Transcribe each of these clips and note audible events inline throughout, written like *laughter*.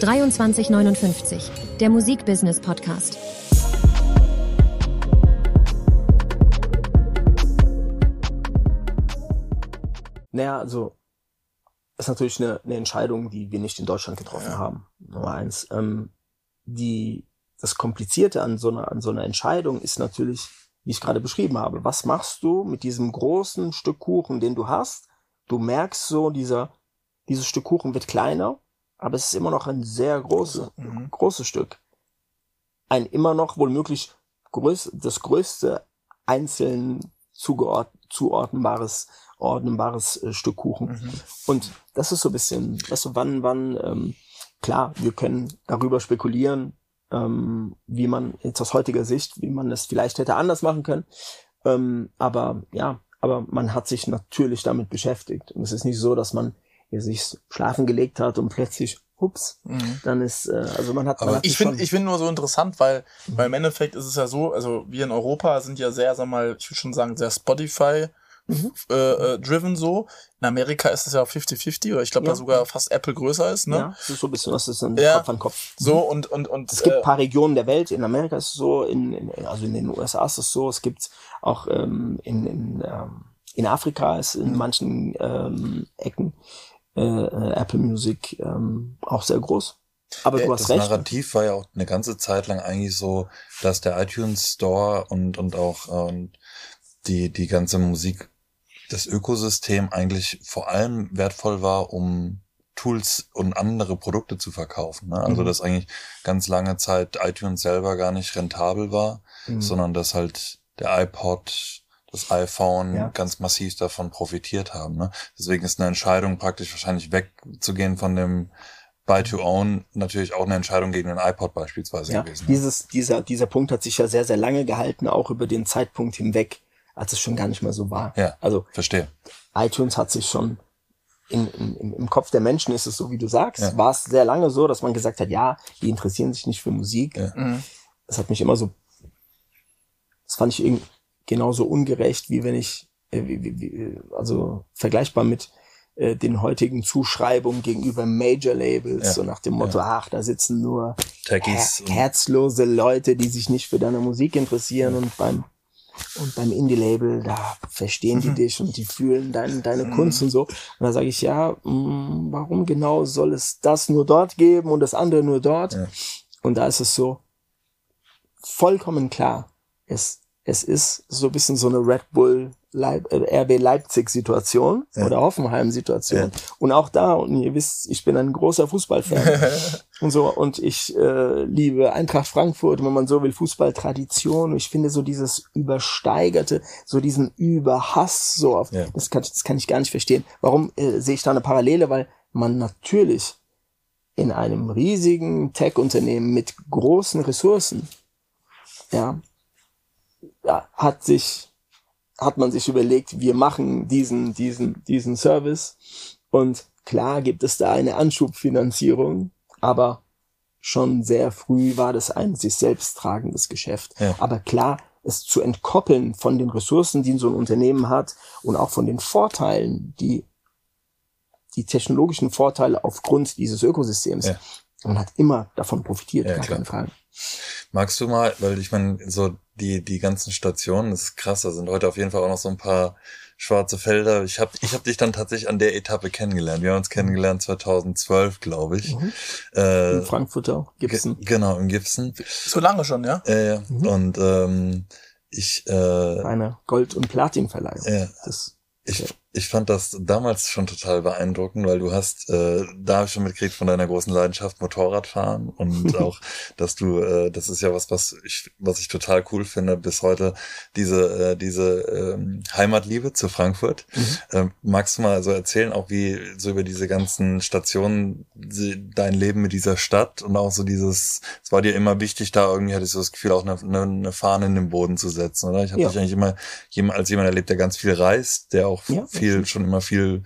2359, der Musikbusiness Podcast. Naja, also ist natürlich eine, eine Entscheidung, die wir nicht in Deutschland getroffen ja. haben. Nummer eins. Ähm, die, das Komplizierte an so, einer, an so einer Entscheidung ist natürlich, wie ich gerade beschrieben habe. Was machst du mit diesem großen Stück Kuchen, den du hast? Du merkst so, dieser, dieses Stück Kuchen wird kleiner, aber es ist immer noch ein sehr großes, mhm. großes Stück. Ein immer noch wohl möglich größ, das größte einzeln zugeord, zuordnenbares ordnenbares äh, Stück Kuchen. Mhm. Und das ist so ein bisschen, weißt du, wann, wann, ähm, klar, wir können darüber spekulieren, ähm, wie man jetzt aus heutiger Sicht, wie man es vielleicht hätte anders machen können. Ähm, aber ja, aber man hat sich natürlich damit beschäftigt. Und es ist nicht so, dass man hier sich schlafen gelegt hat und plötzlich ups, mhm. dann ist, äh, also man hat. Aber man hat ich finde, ich finde nur so interessant, weil, mhm. weil im Endeffekt ist es ja so, also wir in Europa sind ja sehr, sag mal, ich würde schon sagen, sehr Spotify mhm. äh, äh, driven so. In Amerika ist es ja 50-50 oder ich glaube, ja. da sogar fast Apple größer ist. Ne? Ja, das ist so ein bisschen, was ist dann ja. Kopf an Kopf. So und und und es gibt äh, paar Regionen der Welt. In Amerika ist es so, in, in also in den USA ist es so. Es gibt auch ähm, in in, ähm, in Afrika ist in mhm. manchen ähm, Ecken äh, äh, Apple Music ähm, auch sehr groß. Aber du hast das recht. Das Narrativ war ja auch eine ganze Zeit lang eigentlich so, dass der iTunes Store und und auch ähm, die die ganze Musik das Ökosystem eigentlich vor allem wertvoll war, um Tools und andere Produkte zu verkaufen. Ne? Also mhm. dass eigentlich ganz lange Zeit iTunes selber gar nicht rentabel war, mhm. sondern dass halt der iPod, das iPhone ja. ganz massiv davon profitiert haben. Ne? Deswegen ist eine Entscheidung praktisch wahrscheinlich wegzugehen von dem Buy to Own natürlich auch eine Entscheidung gegen den iPod beispielsweise ja, gewesen. Ne? Dieses, dieser, dieser Punkt hat sich ja sehr, sehr lange gehalten, auch über den Zeitpunkt hinweg als es schon gar nicht mehr so war. Ja, also verstehe. iTunes hat sich schon in, in, im Kopf der Menschen ist es so, wie du sagst, ja. war es sehr lange so, dass man gesagt hat, ja, die interessieren sich nicht für Musik. Ja. Mhm. Das hat mich immer so, das fand ich irgendwie genauso ungerecht, wie wenn ich, äh, wie, wie, also vergleichbar mit äh, den heutigen Zuschreibungen gegenüber Major Labels, ja. so nach dem Motto, ja. ach, da sitzen nur her herzlose Leute, die sich nicht für deine Musik interessieren und beim und beim Indie-Label, da verstehen die mhm. dich und die fühlen dein, deine mhm. Kunst und so. Und da sage ich, ja, mh, mm, warum genau soll es das nur dort geben und das andere nur dort? Ja. Und da ist es so vollkommen klar. Es, es ist so ein bisschen so eine Red Bull Leip äh, RB Leipzig Situation ja. oder Hoffenheim Situation. Ja. Und auch da, und ihr wisst, ich bin ein großer Fußballfan *laughs* und so, und ich äh, liebe Eintracht Frankfurt, wenn man so will, Fußballtradition. Ich finde so dieses übersteigerte, so diesen Überhass, so auf, ja. das, kann, das kann ich gar nicht verstehen. Warum äh, sehe ich da eine Parallele? Weil man natürlich in einem riesigen Tech-Unternehmen mit großen Ressourcen, ja, ja, hat sich hat man sich überlegt, wir machen diesen, diesen, diesen Service. Und klar gibt es da eine Anschubfinanzierung, aber schon sehr früh war das ein sich selbst tragendes Geschäft. Ja. Aber klar, es zu entkoppeln von den Ressourcen, die so ein Unternehmen hat und auch von den Vorteilen, die die technologischen Vorteile aufgrund dieses Ökosystems. Ja. Man hat immer davon profitiert, ja, gar keine Frage. Magst du mal, weil ich meine, so die, die ganzen Stationen, das ist krass, da sind heute auf jeden Fall auch noch so ein paar schwarze Felder. Ich habe ich hab dich dann tatsächlich an der Etappe kennengelernt. Wir haben uns kennengelernt 2012, glaube ich. Mhm. Äh, in Frankfurt auch, Gibson. Genau, in Gibson. So lange schon, ja? Äh, mhm. Und ähm, ich... Äh, Eine Gold- und Platinverleihung. Ja. Das, ich, ich fand das damals schon total beeindruckend, weil du hast, äh, da habe ich schon mitgekriegt von deiner großen Leidenschaft Motorradfahren und *laughs* auch, dass du, äh, das ist ja was, was ich, was ich total cool finde bis heute, diese, äh, diese ähm, Heimatliebe zu Frankfurt. Mhm. Ähm, magst du mal so erzählen, auch wie so über diese ganzen Stationen, dein Leben mit dieser Stadt und auch so dieses, es war dir immer wichtig, da irgendwie hatte ich so das Gefühl, auch eine, eine, eine Fahne in den Boden zu setzen, oder? Ich habe ja. dich eigentlich immer als jemand erlebt, der ganz viel reist, der auch ja. viel viel, schon immer viel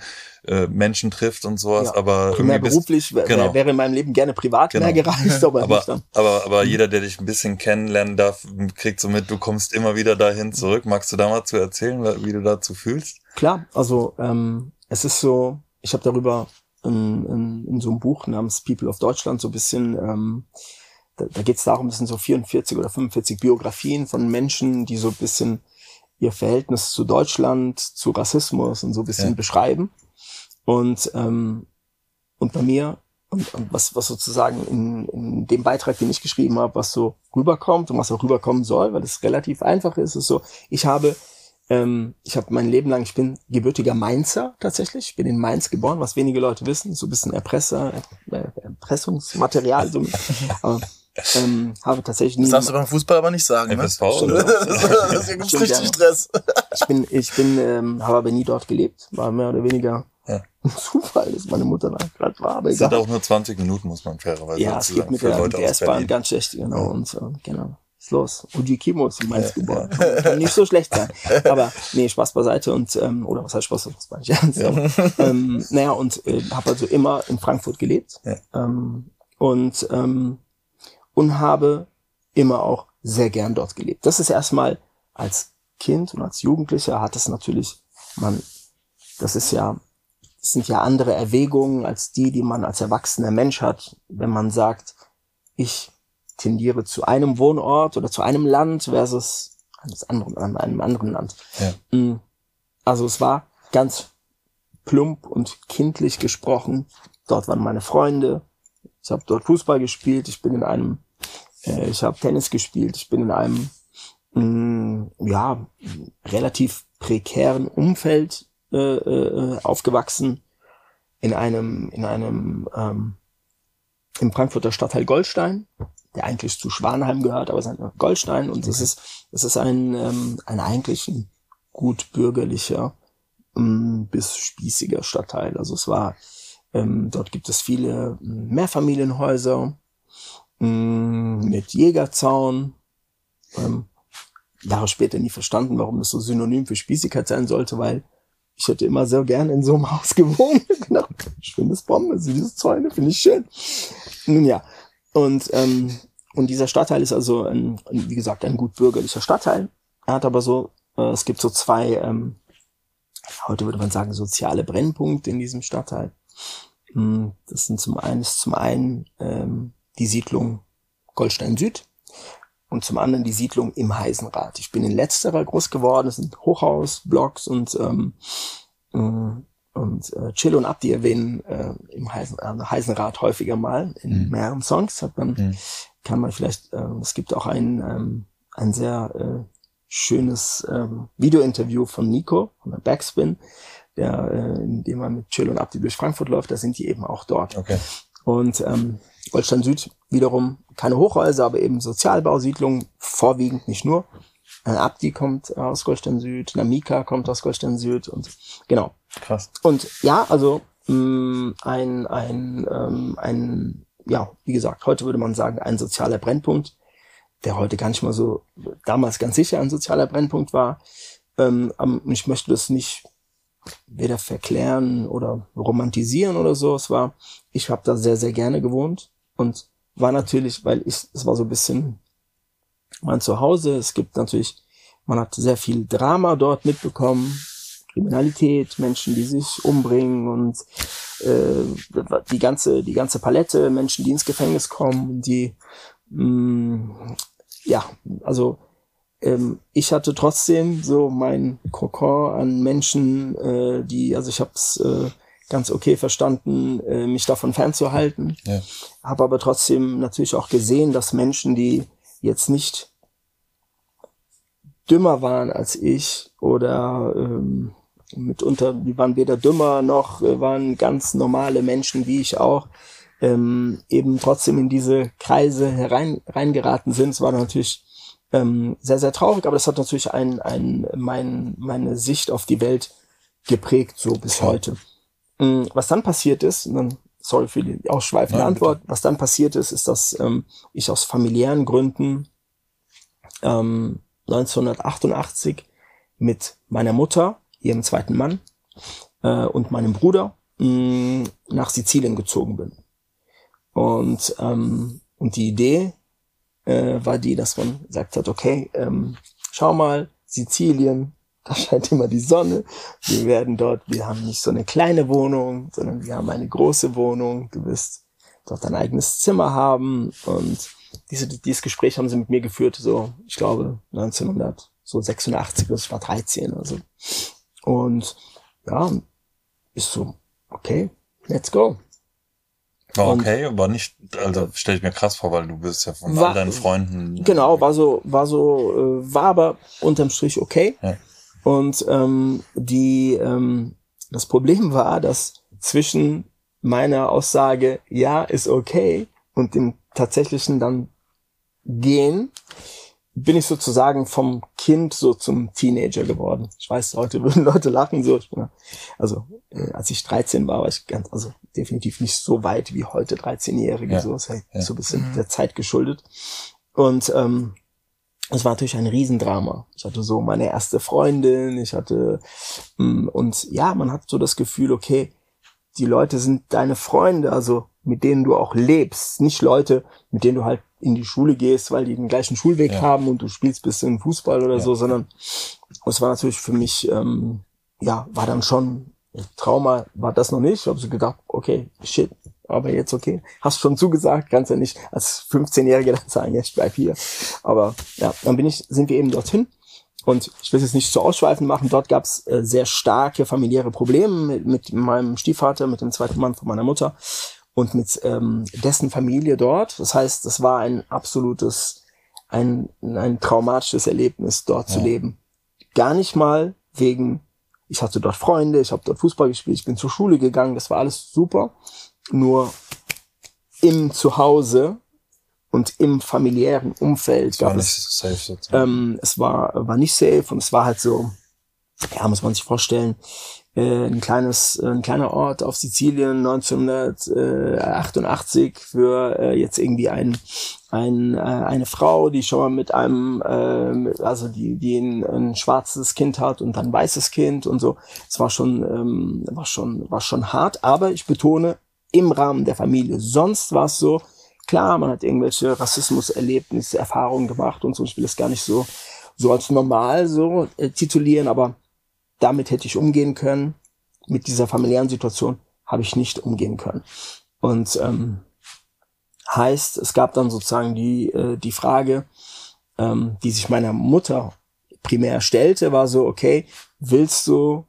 äh, Menschen trifft und sowas, ja. aber mehr beruflich bist, genau. wäre in meinem Leben gerne privat genau. mehr gereist, aber, aber, aber, aber jeder, der dich ein bisschen kennenlernen darf, kriegt so mit, du kommst immer wieder dahin zurück. Magst du da mal zu erzählen, wie du dazu fühlst? Klar, also ähm, es ist so, ich habe darüber in, in, in so einem Buch namens People of Deutschland so ein bisschen, ähm, da, da geht es darum, das sind so 44 oder 45 Biografien von Menschen, die so ein bisschen ihr Verhältnis zu Deutschland, zu Rassismus und so ein bisschen ja. beschreiben. Und, ähm, und bei mir, und, und was, was sozusagen in, in dem Beitrag, den ich geschrieben habe, was so rüberkommt und was auch rüberkommen soll, weil es relativ einfach ist, ist so, ich habe ähm, ich habe mein Leben lang, ich bin gebürtiger Mainzer tatsächlich. Ich bin in Mainz geboren, was wenige Leute wissen. So ein bisschen Erpresser, Erpressungsmaterial. So. *laughs* Aber, ähm, habe tatsächlich nie. Das darfst du beim Fußball aber nicht sagen, ne? FSV, oder? *laughs* das, hier gibt's richtig Stress. Ich bin, ich bin, ähm, habe aber nie dort gelebt. War mehr oder weniger ja. Zufall, dass meine Mutter da gerade war. Aber es sind auch nur 20 Minuten, muss man fairerweise ja, sagen. Ja, es geht mit der, der S-Bahn ganz schlecht, genau. Ja. Und, äh, genau ist los? Uji Kimo ist in Mainz geboren. Kann nicht so schlecht sein. Aber nee, Spaß beiseite und, ähm, oder was heißt Spaß, das war nicht ernst. Ja. ähm, naja, und äh, habe also immer in Frankfurt gelebt. Ja. Ähm, und, ähm, und habe immer auch sehr gern dort gelebt. Das ist erstmal als Kind und als Jugendlicher hat es natürlich, man, das ist ja, das sind ja andere Erwägungen als die, die man als erwachsener Mensch hat, wenn man sagt, ich tendiere zu einem Wohnort oder zu einem Land versus eines anderen, an einem anderen Land. Ja. Mm. Also es war ganz plump und kindlich gesprochen. Dort waren meine Freunde. Ich habe dort Fußball gespielt. Ich bin in einem, ich habe Tennis gespielt. Ich bin in einem, mh, mm, ja, relativ prekären Umfeld äh, äh, aufgewachsen. In einem, in einem, ähm, im Frankfurter Stadtteil Goldstein der eigentlich zu Schwanheim gehört, aber es ist ein Goldstein und es ist, es ist ein, ähm, ein eigentlich ein gut bürgerlicher ähm, bis spießiger Stadtteil. Also es war, ähm, dort gibt es viele ähm, Mehrfamilienhäuser ähm, mit Jägerzaun. Ähm, Jahre später nie verstanden, warum das so synonym für Spießigkeit sein sollte, weil ich hätte immer sehr gerne in so einem *laughs* Haus gewohnt. genau, schönes Bombe, diese Zäune finde ich schön. Nun ja, und, ähm, und dieser Stadtteil ist also, ein, wie gesagt, ein gut bürgerlicher Stadtteil. Er hat aber so, äh, es gibt so zwei, ähm, heute würde man sagen, soziale Brennpunkte in diesem Stadtteil. Hm, das sind zum einen, ist zum einen ähm, die Siedlung Goldstein Süd und zum anderen die Siedlung im Heisenrad. Ich bin in letzterer groß geworden. Das sind Hochhausblocks und ähm, äh, und äh, Chill und Abdi erwähnen äh, im Heisen, äh, Heisenrad häufiger mal in mhm. mehreren Songs. Hat man, mhm. kann man vielleicht, äh, es gibt auch ein, ähm, ein sehr äh, schönes ähm, Videointerview von Nico, von der Backspin, der, äh, in dem man mit Chill und Abdi durch Frankfurt läuft, da sind die eben auch dort. Okay. Und ähm, Goldstein Süd wiederum keine Hochhäuser, aber eben Sozialbausiedlungen, vorwiegend nicht nur. Ein Abdi kommt aus Goldstein Süd, Namika kommt aus Goldstein Süd und genau. Krass. Und ja, also mh, mm, ein, ein, ähm, ein, ja, wie gesagt, heute würde man sagen, ein sozialer Brennpunkt, der heute gar nicht mal so, damals ganz sicher ein sozialer Brennpunkt war. Ähm, ich möchte das nicht weder verklären oder romantisieren oder so. Es war, ich habe da sehr, sehr gerne gewohnt und war natürlich, weil ich, es war so ein bisschen mein Zuhause. Es gibt natürlich, man hat sehr viel Drama dort mitbekommen, Kriminalität, Menschen, die sich umbringen und äh, die ganze die ganze Palette, Menschen, die ins Gefängnis kommen, die mh, mm, ja, also ähm, ich hatte trotzdem so mein Kokon an Menschen, äh, die, also ich habe es äh, ganz okay verstanden, äh, mich davon fernzuhalten, ja. habe aber trotzdem natürlich auch gesehen, dass Menschen, die jetzt nicht dümmer waren als ich oder ähm, mitunter, die waren weder dümmer noch äh, waren ganz normale Menschen wie ich auch, ähm, eben trotzdem in diese Kreise herein reingeraten sind. Es war natürlich ähm, sehr, sehr traurig, aber das hat natürlich ein, ein, mein, meine Sicht auf die Welt geprägt, so bis heute. Ähm, was dann passiert ist, und dann, sorry für die ausschweifende Nein, Antwort, was dann passiert ist, ist, dass ähm, ich aus familiären Gründen ähm, 1988 mit meiner Mutter, ihrem zweiten Mann äh, und meinem Bruder mh, mm, nach Sizilien gezogen bin. Und, ähm, und die Idee äh, war die, dass man gesagt hat, okay, ähm, schau mal, Sizilien, da scheint immer die Sonne. Wir werden dort, wir haben nicht so eine kleine Wohnung, sondern wir haben eine große Wohnung. Du wirst dort dein eigenes Zimmer haben. Und diese, dieses Gespräch haben sie mit mir geführt, so, ich glaube, 1986, ich war 13 oder so. Und ja, ist so, okay, let's go. War okay, aber nicht, also stelle ich mir krass vor, weil du bist ja von war, all deinen Freunden. Genau, war so, war so, äh, war aber unterm Strich okay. Ja. Und ähm, die, ähm, das Problem war, dass zwischen meiner Aussage, ja, ist okay, und dem tatsächlichen dann gehen, bin ich sozusagen vom Kind so zum Teenager geworden. Ich weiß, heute würden *laughs* Leute lachen so. Ich bin, also äh, als ich 13 war, war ich ganz, also definitiv nicht so weit wie heute 13-Jährige. Ja. So ist halt ja. so ein bisschen mhm. der Zeit geschuldet. Und ähm, es war natürlich ein Riesendrama. Ich hatte so meine erste Freundin, ich hatte mm, und ja, man hat so das Gefühl, okay, die Leute sind deine Freunde, also mit denen du auch lebst, nicht Leute, mit denen du halt in die Schule gehst, weil die den gleichen Schulweg ja. haben und du spielst bisschen Fußball oder ja. so, sondern es war natürlich für mich, ähm, ja, war dann schon Trauma, war das noch nicht. Ich habe so gedacht, okay, shit, aber jetzt okay. Hast schon zugesagt, kannst ja nicht als 15-Jähriger dann sagen, ja, ich bleib hier. Aber ja, dann bin ich, sind wir eben dorthin. Und ich will es jetzt nicht zu ausschweifend machen, dort gab es äh, sehr starke familiäre Probleme mit, mit meinem Stiefvater, mit dem zweiten Mann von meiner Mutter und mit ähm, dessen Familie dort. Das heißt, es war ein absolutes, ein, ein traumatisches Erlebnis, dort ja. zu leben. Gar nicht mal wegen, ich hatte dort Freunde, ich habe dort Fußball gespielt, ich bin zur Schule gegangen, das war alles super. Nur im Zuhause und im familiären Umfeld gab es, safe, ähm, es war, war nicht safe und es war halt so, ja, muss man sich vorstellen, äh, ein kleines, äh, ein kleiner Ort auf Sizilien 1988 für äh, jetzt irgendwie ein, ein, äh, eine Frau, die schon mal mit einem, äh, also die, die ein, ein schwarzes Kind hat und dann ein weißes Kind und so. Es war schon, ähm, war schon, war schon hart, aber ich betone, im Rahmen der Familie. Sonst war es so, klar, man hat irgendwelche Rassismuserlebnisse, Erfahrungen gemacht und so. Ich will es gar nicht so, so als normal so äh, titulieren, aber damit hätte ich umgehen können. Mit dieser familiären Situation habe ich nicht umgehen können. Und ähm, heißt, es gab dann sozusagen die, äh, die Frage, ähm, die sich meiner Mutter primär stellte, war so, okay, willst du,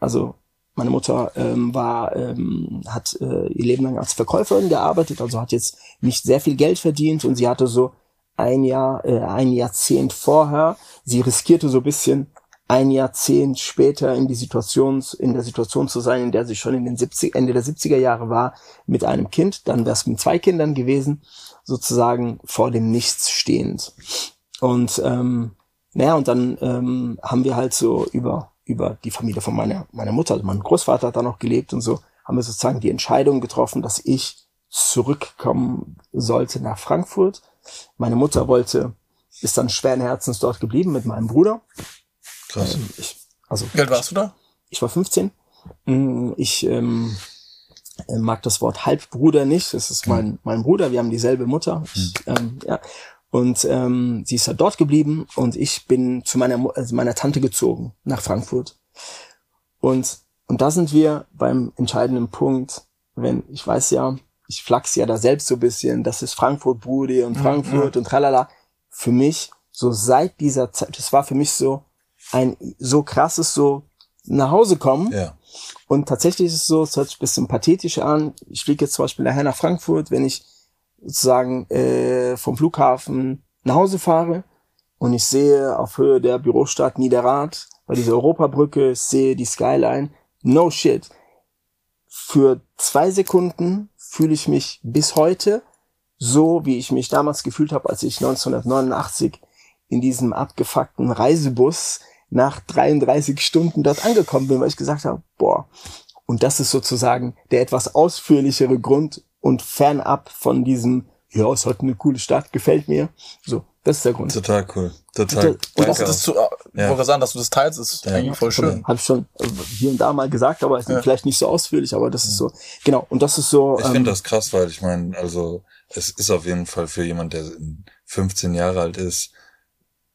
also meine Mutter ähm, war, ähm, hat äh, ihr Leben lang als Verkäuferin gearbeitet, also hat jetzt nicht sehr viel Geld verdient und sie hatte so ein Jahr, äh, ein Jahrzehnt vorher, sie riskierte so bisschen ein Jahrzehnt später in die Situation, in der Situation zu sein, in der sie schon in den 70, Ende der 70er Jahre war, mit einem Kind, dann wäre es mit zwei Kindern gewesen, sozusagen vor dem Nichts stehend. Und ähm, naja, und dann ähm, haben wir halt so über, über die Familie von meiner, meiner Mutter, also mein Großvater hat da noch gelebt und so, haben wir sozusagen die Entscheidung getroffen, dass ich zurückkommen sollte nach Frankfurt. Meine Mutter wollte, ist dann schweren Herzens dort geblieben mit meinem Bruder. Krass. Ähm, ich, also, Wie alt warst du da? Ich war 15. Mm, ich ähm, äh, mag das Wort Halbbruder nicht. Das ist mein, mein Bruder. Wir haben dieselbe Mutter. Ich, hm. ähm, ja. Und ähm, sie ist halt dort geblieben und ich bin zu meiner, also meiner Tante gezogen nach Frankfurt. Und, und da sind wir beim entscheidenden Punkt, wenn, ich weiß ja, ich flachs ja da selbst so bisschen, das ist Frankfurt, Brudi und Frankfurt mhm. und tralala. Für mich, so seit dieser Zeit, das war für mich so, ein so krasses so nach Hause kommen. Ja. Und tatsächlich ist es so, es hört sich ein bisschen pathetisch an. Ich fliege jetzt zum Beispiel nachher nach Frankfurt, wenn ich sozusagen äh, vom Flughafen nach Hause fahre und ich sehe auf Höhe der Bürostadt Niederrad bei dieser Europabrücke, sehe die Skyline. No shit. Für zwei Sekunden fühle ich mich bis heute so, wie ich mich damals gefühlt habe, als ich 1989 in diesem abgefuckten Reisebus nach 33 Stunden dort angekommen bin, weil ich gesagt habe, boah, und das ist sozusagen der etwas ausführlichere Grund und fernab von diesem, ja, es hat eine coole Stadt, gefällt mir. So, das ist der Grund. Total cool. Total. Und das, das zu, ja. wollte sagen, dass du das teilst, ist ja. eigentlich voll schön. Habe ich schon hier und da mal gesagt, aber ja. vielleicht nicht so ausführlich, aber das ist so, genau, und das ist so. Ich ähm, finde das krass, weil ich meine, also, es ist auf jeden Fall für jemand, der 15 Jahre alt ist,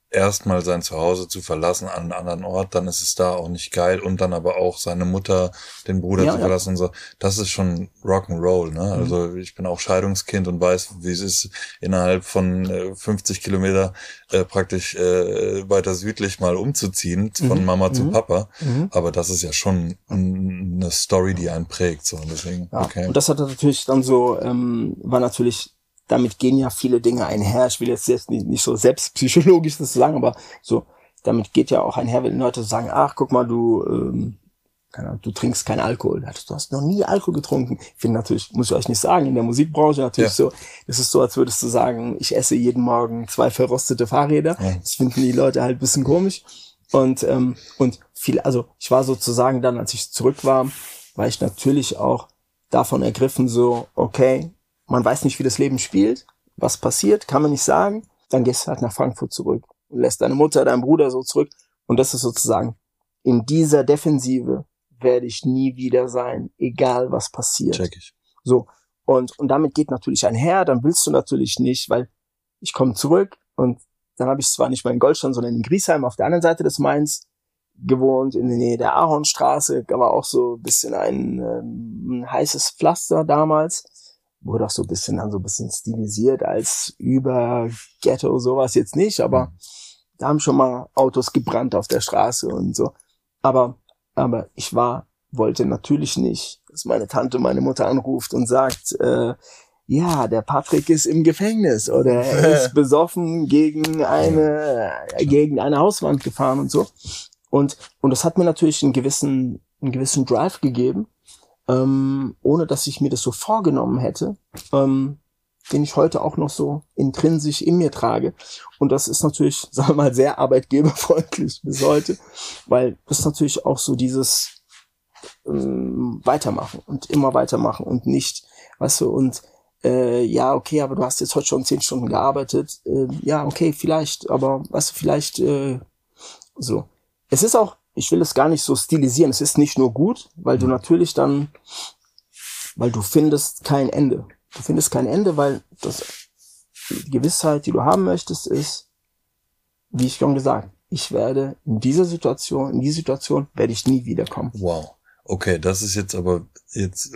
erstmal sein Zuhause zu verlassen an einen anderen Ort, dann ist es da auch nicht geil und dann aber auch seine Mutter, den Bruder ja, zu verlassen ja. und so. Das ist schon Rock'n'Roll, ne? Mhm. Also ich bin auch Scheidungskind und weiß, wie es ist, innerhalb von äh, 50 Kilometer äh, praktisch äh, weiter südlich mal umzuziehen, mhm. von Mama mhm. zu Papa. Mhm. Aber das ist ja schon eine Story, die einen prägt. So. Und deswegen, ja. okay. Und das hat natürlich dann so, ähm, war natürlich damit gehen ja viele Dinge einher. Ich will jetzt, jetzt nicht, nicht so selbstpsychologisch das sagen, aber so, damit geht ja auch einher, wenn Leute sagen, ach, guck mal, du, ähm, Ahnung, du trinkst keinen Alkohol. Du hast noch nie Alkohol getrunken. Ich finde natürlich, muss ich euch nicht sagen, in der Musikbranche natürlich ja. so, das ist so, als würdest du sagen, ich esse jeden Morgen zwei verrostete Fahrräder. Ja. Das finden die Leute halt bisschen komisch. Und, ähm, und viel, also ich war sozusagen dann, als ich zurück war, war ich natürlich auch davon ergriffen, so, okay, man weiß nicht, wie das Leben spielt, was passiert, kann man nicht sagen. Dann gehst du halt nach Frankfurt zurück und lässt deine Mutter, deinen Bruder so zurück. Und das ist sozusagen, in dieser Defensive werde ich nie wieder sein, egal was passiert. Check ich. So. Und, und damit geht natürlich einher, dann willst du natürlich nicht, weil ich komme zurück und dann habe ich zwar nicht mal in Goldstein, sondern in Griesheim auf der anderen Seite des Mainz gewohnt, in der Nähe der Ahornstraße, war auch so ein bisschen ein, ähm, ein heißes Pflaster damals wurde auch so ein bisschen dann so ein bisschen stilisiert als über Ghetto sowas jetzt nicht, aber mhm. da haben schon mal Autos gebrannt auf der Straße und so. Aber, aber ich war, wollte natürlich nicht, dass meine Tante meine Mutter anruft und sagt, äh, ja, der Patrick ist im Gefängnis oder er *laughs* ist besoffen gegen eine, gegen eine Hauswand gefahren und so. Und, und das hat mir natürlich einen gewissen, einen gewissen Drive gegeben ähm, ohne dass ich mir das so vorgenommen hätte, ähm, den ich heute auch noch so intrinsisch in mir trage. Und das ist natürlich, *laughs* sagen wir mal, sehr arbeitgeberfreundlich *laughs* bis heute, weil das natürlich auch so dieses ähm, Weitermachen und immer weitermachen und nicht, weißt du, und äh, ja, okay, aber du hast jetzt heute schon zehn Stunden gearbeitet. Äh, ja, okay, vielleicht, aber weißt du, vielleicht äh, so. Es ist auch ich will es gar nicht so stilisieren. Es ist nicht nur gut, weil du mhm. natürlich dann, weil du findest kein Ende. Du findest kein Ende, weil das, die Gewissheit, die du haben möchtest, ist, wie ich schon gesagt, ich werde in dieser Situation, in die Situation werde ich nie wiederkommen. Wow. Okay, das ist jetzt aber jetzt,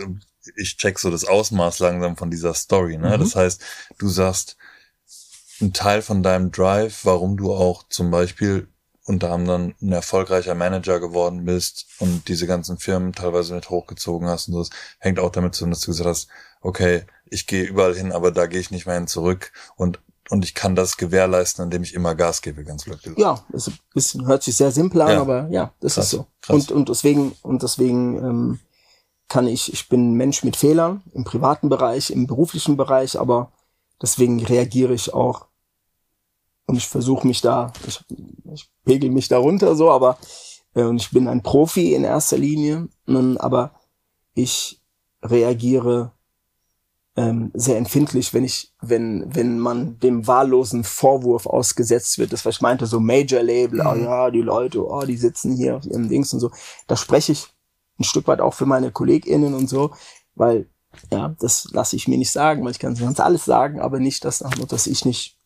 ich check so das Ausmaß langsam von dieser Story, ne? Mhm. Das heißt, du sagst, ein Teil von deinem Drive, warum du auch zum Beispiel unter anderem ein erfolgreicher Manager geworden bist und diese ganzen Firmen teilweise mit hochgezogen hast und so, das hängt auch damit zusammen, dass du gesagt hast, okay, ich gehe überall hin, aber da gehe ich nicht mehr hin zurück und und ich kann das gewährleisten, indem ich immer Gas gebe, ganz blöd gesagt. Ja, es bisschen, hört sich sehr simpel an, ja. aber ja, das krass, ist so. Krass. Und, und deswegen, und deswegen ähm, kann ich, ich bin ein Mensch mit Fehlern im privaten Bereich, im beruflichen Bereich, aber deswegen reagiere ich auch und ich versuche mich da, ich, ich pegel mich da runter so, aber äh, und ich bin ein Profi in erster Linie, ähm, aber ich reagiere ähm, sehr empfindlich, wenn ich, wenn, wenn man dem wahllosen Vorwurf ausgesetzt wird, das was ich meinte, so Major Label, mhm. oh ja, die Leute, oh, die sitzen hier auf ihrem Dings und so. Da spreche ich ein Stück weit auch für meine KollegInnen und so, weil, ja, das lasse ich mir nicht sagen, weil ich kann sonst alles sagen, aber nicht, dass, dass ich nicht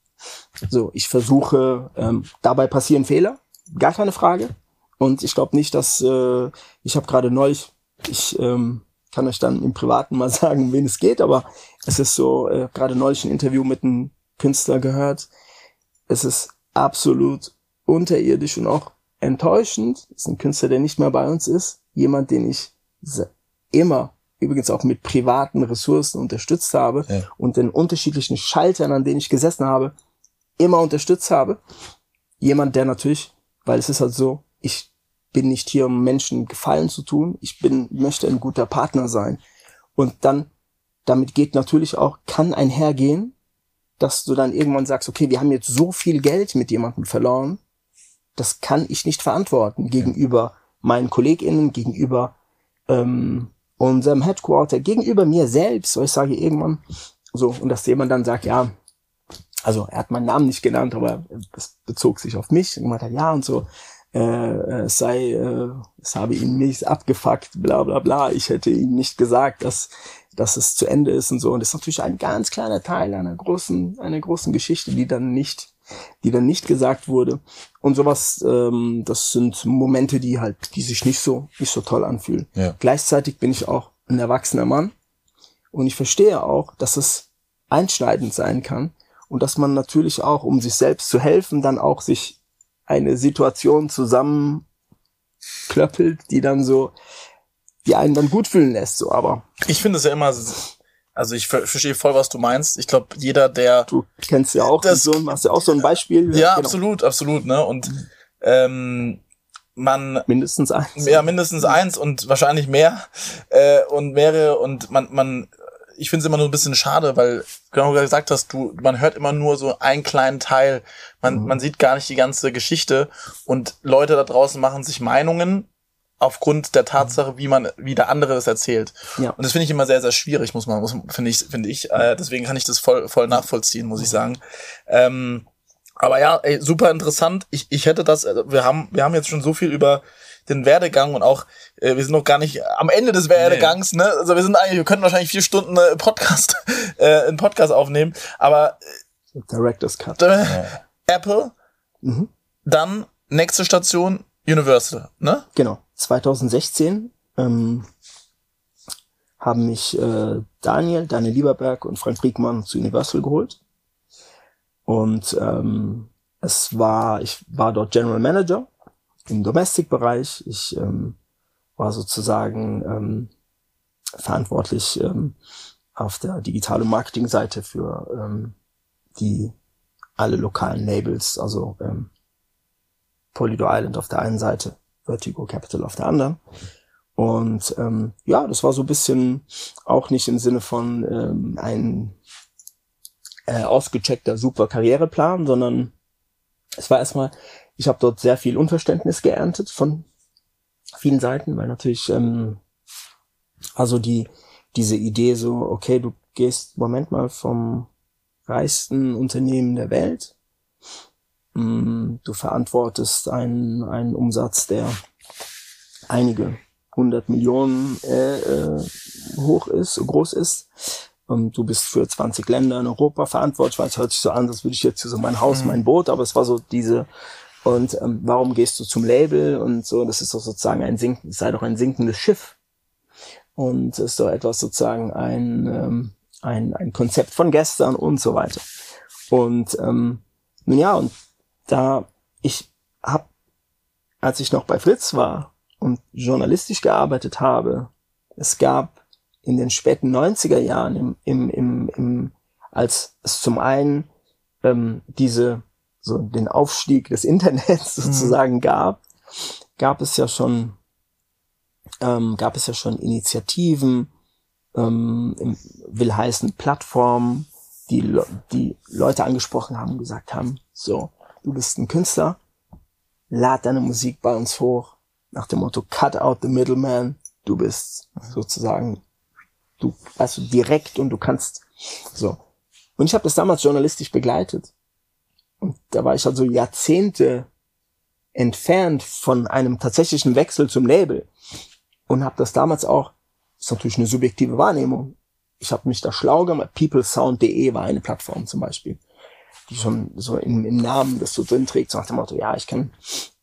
so, ich versuche, ähm, dabei passieren Fehler, gar keine Frage. Und ich glaube nicht, dass äh, ich habe gerade neulich, ich ähm, kann euch dann im Privaten mal *laughs* sagen, wen es geht, aber es ist so, äh, gerade neulich ein Interview mit einem Künstler gehört. Es ist absolut unterirdisch und auch enttäuschend. Es ist ein Künstler, der nicht mehr bei uns ist. Jemand, den ich immer, übrigens auch mit privaten Ressourcen unterstützt habe ja. und den unterschiedlichen Schaltern, an denen ich gesessen habe, immer unterstützt habe. Jemand, der natürlich, weil es ist halt so, ich bin nicht hier, um Menschen Gefallen zu tun. Ich bin, möchte ein guter Partner sein. Und dann, damit geht natürlich auch, kann einhergehen, dass du dann irgendwann sagst, okay, wir haben jetzt so viel Geld mit jemandem verloren. Das kann ich nicht verantworten gegenüber meinen KollegInnen, gegenüber ähm, unserem Headquarter, gegenüber mir selbst. Weil ich sage irgendwann so, und dass jemand dann sagt, ja, also er hat meinen Namen nicht genannt, aber das bezog sich auf mich und gemeint hat, ja und so, äh, äh, es sei, äh, es habe ihn nicht abgefuckt, bla bla bla. Ich hätte ihm nicht gesagt, dass, dass es zu Ende ist und so. Und das ist natürlich ein ganz kleiner Teil einer großen, einer großen Geschichte, die dann nicht die dann nicht gesagt wurde. Und sowas, ähm, das sind Momente, die halt, die sich nicht so, nicht so toll anfühlen. Ja. Gleichzeitig bin ich auch ein erwachsener Mann und ich verstehe auch, dass es einschneidend sein kann und dass man natürlich auch, um sich selbst zu helfen, dann auch sich eine Situation zusammenklöppelt, die dann so, die einen dann gut fühlen lässt, so, aber. Ich finde es ja immer, also ich verstehe voll, was du meinst. Ich glaube, jeder, der. Du kennst ja auch das, so, hast ja auch so ein Beispiel. Ja, genau. absolut, absolut, ne, und, ähm, man mindestens eins ja mindestens eins und wahrscheinlich mehr äh, und mehrere und man man ich finde es immer nur ein bisschen schade, weil genau wie du gesagt hast, du man hört immer nur so einen kleinen Teil, man mhm. man sieht gar nicht die ganze Geschichte und Leute da draußen machen sich Meinungen aufgrund der Tatsache, wie man wie der andere das erzählt. Ja. Und das finde ich immer sehr sehr schwierig, muss man muss finde ich finde ich äh, deswegen kann ich das voll voll nachvollziehen, muss ich sagen. Ähm, aber ja, ey, super interessant. Ich, ich hätte das, äh, wir haben, wir haben jetzt schon so viel über den Werdegang und auch, äh, wir sind noch gar nicht am Ende des Werdegangs, nee. ne? Also wir sind eigentlich, wir könnten wahrscheinlich vier Stunden äh, Podcast, *laughs* äh, einen Podcast aufnehmen, aber äh, Director's Cut. Äh, Apple, mhm. dann nächste Station Universal, ne? Genau. 2016 ähm, haben mich äh, Daniel, Daniel Lieberberg und Frank Briegmann zu Universal geholt. Und ähm, es war, ich war dort General Manager im Domestic-Bereich. Ich ähm, war sozusagen ähm, verantwortlich ähm, auf der Digital- und Marketing-Seite für ähm, die alle lokalen Labels, also ähm, Polydor Island auf der einen Seite, Vertigo Capital auf der anderen. Und ähm, ja, das war so ein bisschen auch nicht im Sinne von ähm, ein äh, ausgecheckter super Karriereplan, sondern es war erstmal, ich habe dort sehr viel Unverständnis geerntet von vielen Seiten, weil natürlich ähm, also die diese Idee so, okay, du gehst Moment mal vom reichsten Unternehmen der Welt, mm, du verantwortest einen, einen Umsatz, der einige hundert Millionen äh, äh, hoch ist, groß ist ähm, du bist für 20 Länder in Europa verantwortlich, es hört sich so an, als würde ich jetzt hier so mein Haus, mhm. mein Boot, aber es war so diese, und ähm, warum gehst du zum Label und so, das ist doch sozusagen ein sinken, sei doch ein sinkendes Schiff. Und es ist doch etwas sozusagen ein, ähm, ein, ein Konzept von gestern und so weiter. Und ähm, nun ja, und da ich hab, als ich noch bei Fritz war und journalistisch gearbeitet habe, es gab in den späten 90er Jahren, im, im, im, im, als es zum einen ähm, diese so den Aufstieg des *laughs* Internets mhm. sozusagen mhm. gab, gab es ja schon ähm, gab es ja schon Initiativen, ähm, will heißen Plattformen, die die Leute angesprochen haben, gesagt haben, so du bist ein Künstler, lad deine Musik bei uns hoch nach dem Motto Cut out the middleman, du bist sozusagen du, also direkt und du kannst so. Und ich habe das damals journalistisch begleitet. Und da war ich also Jahrzehnte entfernt von einem tatsächlichen Wechsel zum Label. Und habe das damals auch, ist natürlich eine subjektive Wahrnehmung. Ich habe mich da schlau gemacht. Peoplesound.de war eine Plattform zum Beispiel, schon so im, im Namen das so drin trägt, so nach dem Motto, ja, ich kann.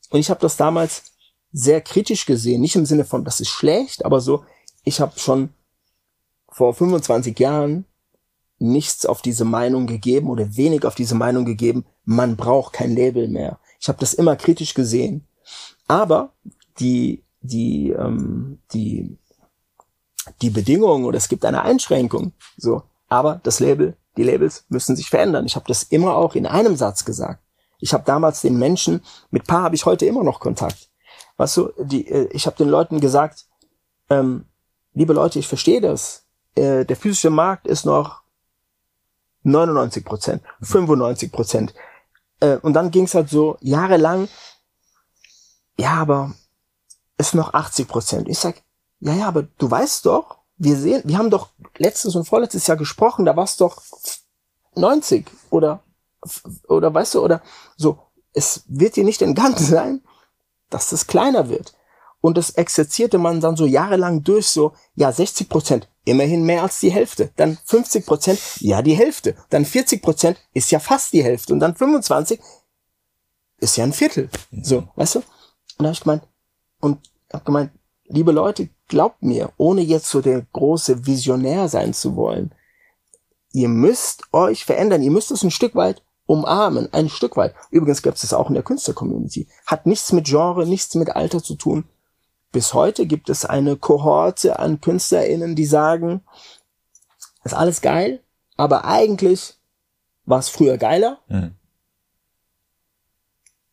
Und ich habe das damals sehr kritisch gesehen, nicht im Sinne von, das ist schlecht, aber so, ich habe schon vor 25 Jahren nichts auf diese Meinung gegeben oder wenig auf diese Meinung gegeben, man braucht kein Label mehr. Ich habe das immer kritisch gesehen. Aber die, die, ähm, die, die Bedingungen oder es gibt eine Einschränkung. So, aber das Label, die Labels müssen sich verändern. Ich habe das immer auch in einem Satz gesagt. Ich habe damals den Menschen, mit paar habe ich heute immer noch Kontakt. Weißt du, die, äh, ich habe den Leuten gesagt, ähm, liebe Leute, ich verstehe das äh, der physische Markt ist noch 99 Prozent, 95 Prozent. Äh, und dann ging es halt so jahrelang, ja, aber ist noch 80 Prozent. Ich sag, ja, ja, aber du weißt doch, wir sehen, wir haben doch letztes und vorletztes Jahr gesprochen, da war es doch 90 oder oder weißt du oder so. Es wird dir nicht entgangen *laughs* sein, dass das kleiner wird. Und das exerzierte man dann so jahrelang durch, so, ja, 60 Prozent, immerhin mehr als die Hälfte. Dann 50 Prozent, ja, die Hälfte. Dann 40 Prozent ist ja fast die Hälfte. Und dann 25 ist ja ein Viertel. So, weißt du? Und da habe ich gemeint, und hab gemeint, liebe Leute, glaubt mir, ohne jetzt so der große Visionär sein zu wollen, ihr müsst euch verändern, ihr müsst es ein Stück weit umarmen, ein Stück weit. Übrigens gibt es das auch in der Künstler-Community. Hat nichts mit Genre, nichts mit Alter zu tun. Bis heute gibt es eine Kohorte an KünstlerInnen, die sagen, ist alles geil, aber eigentlich war es früher geiler. Mhm.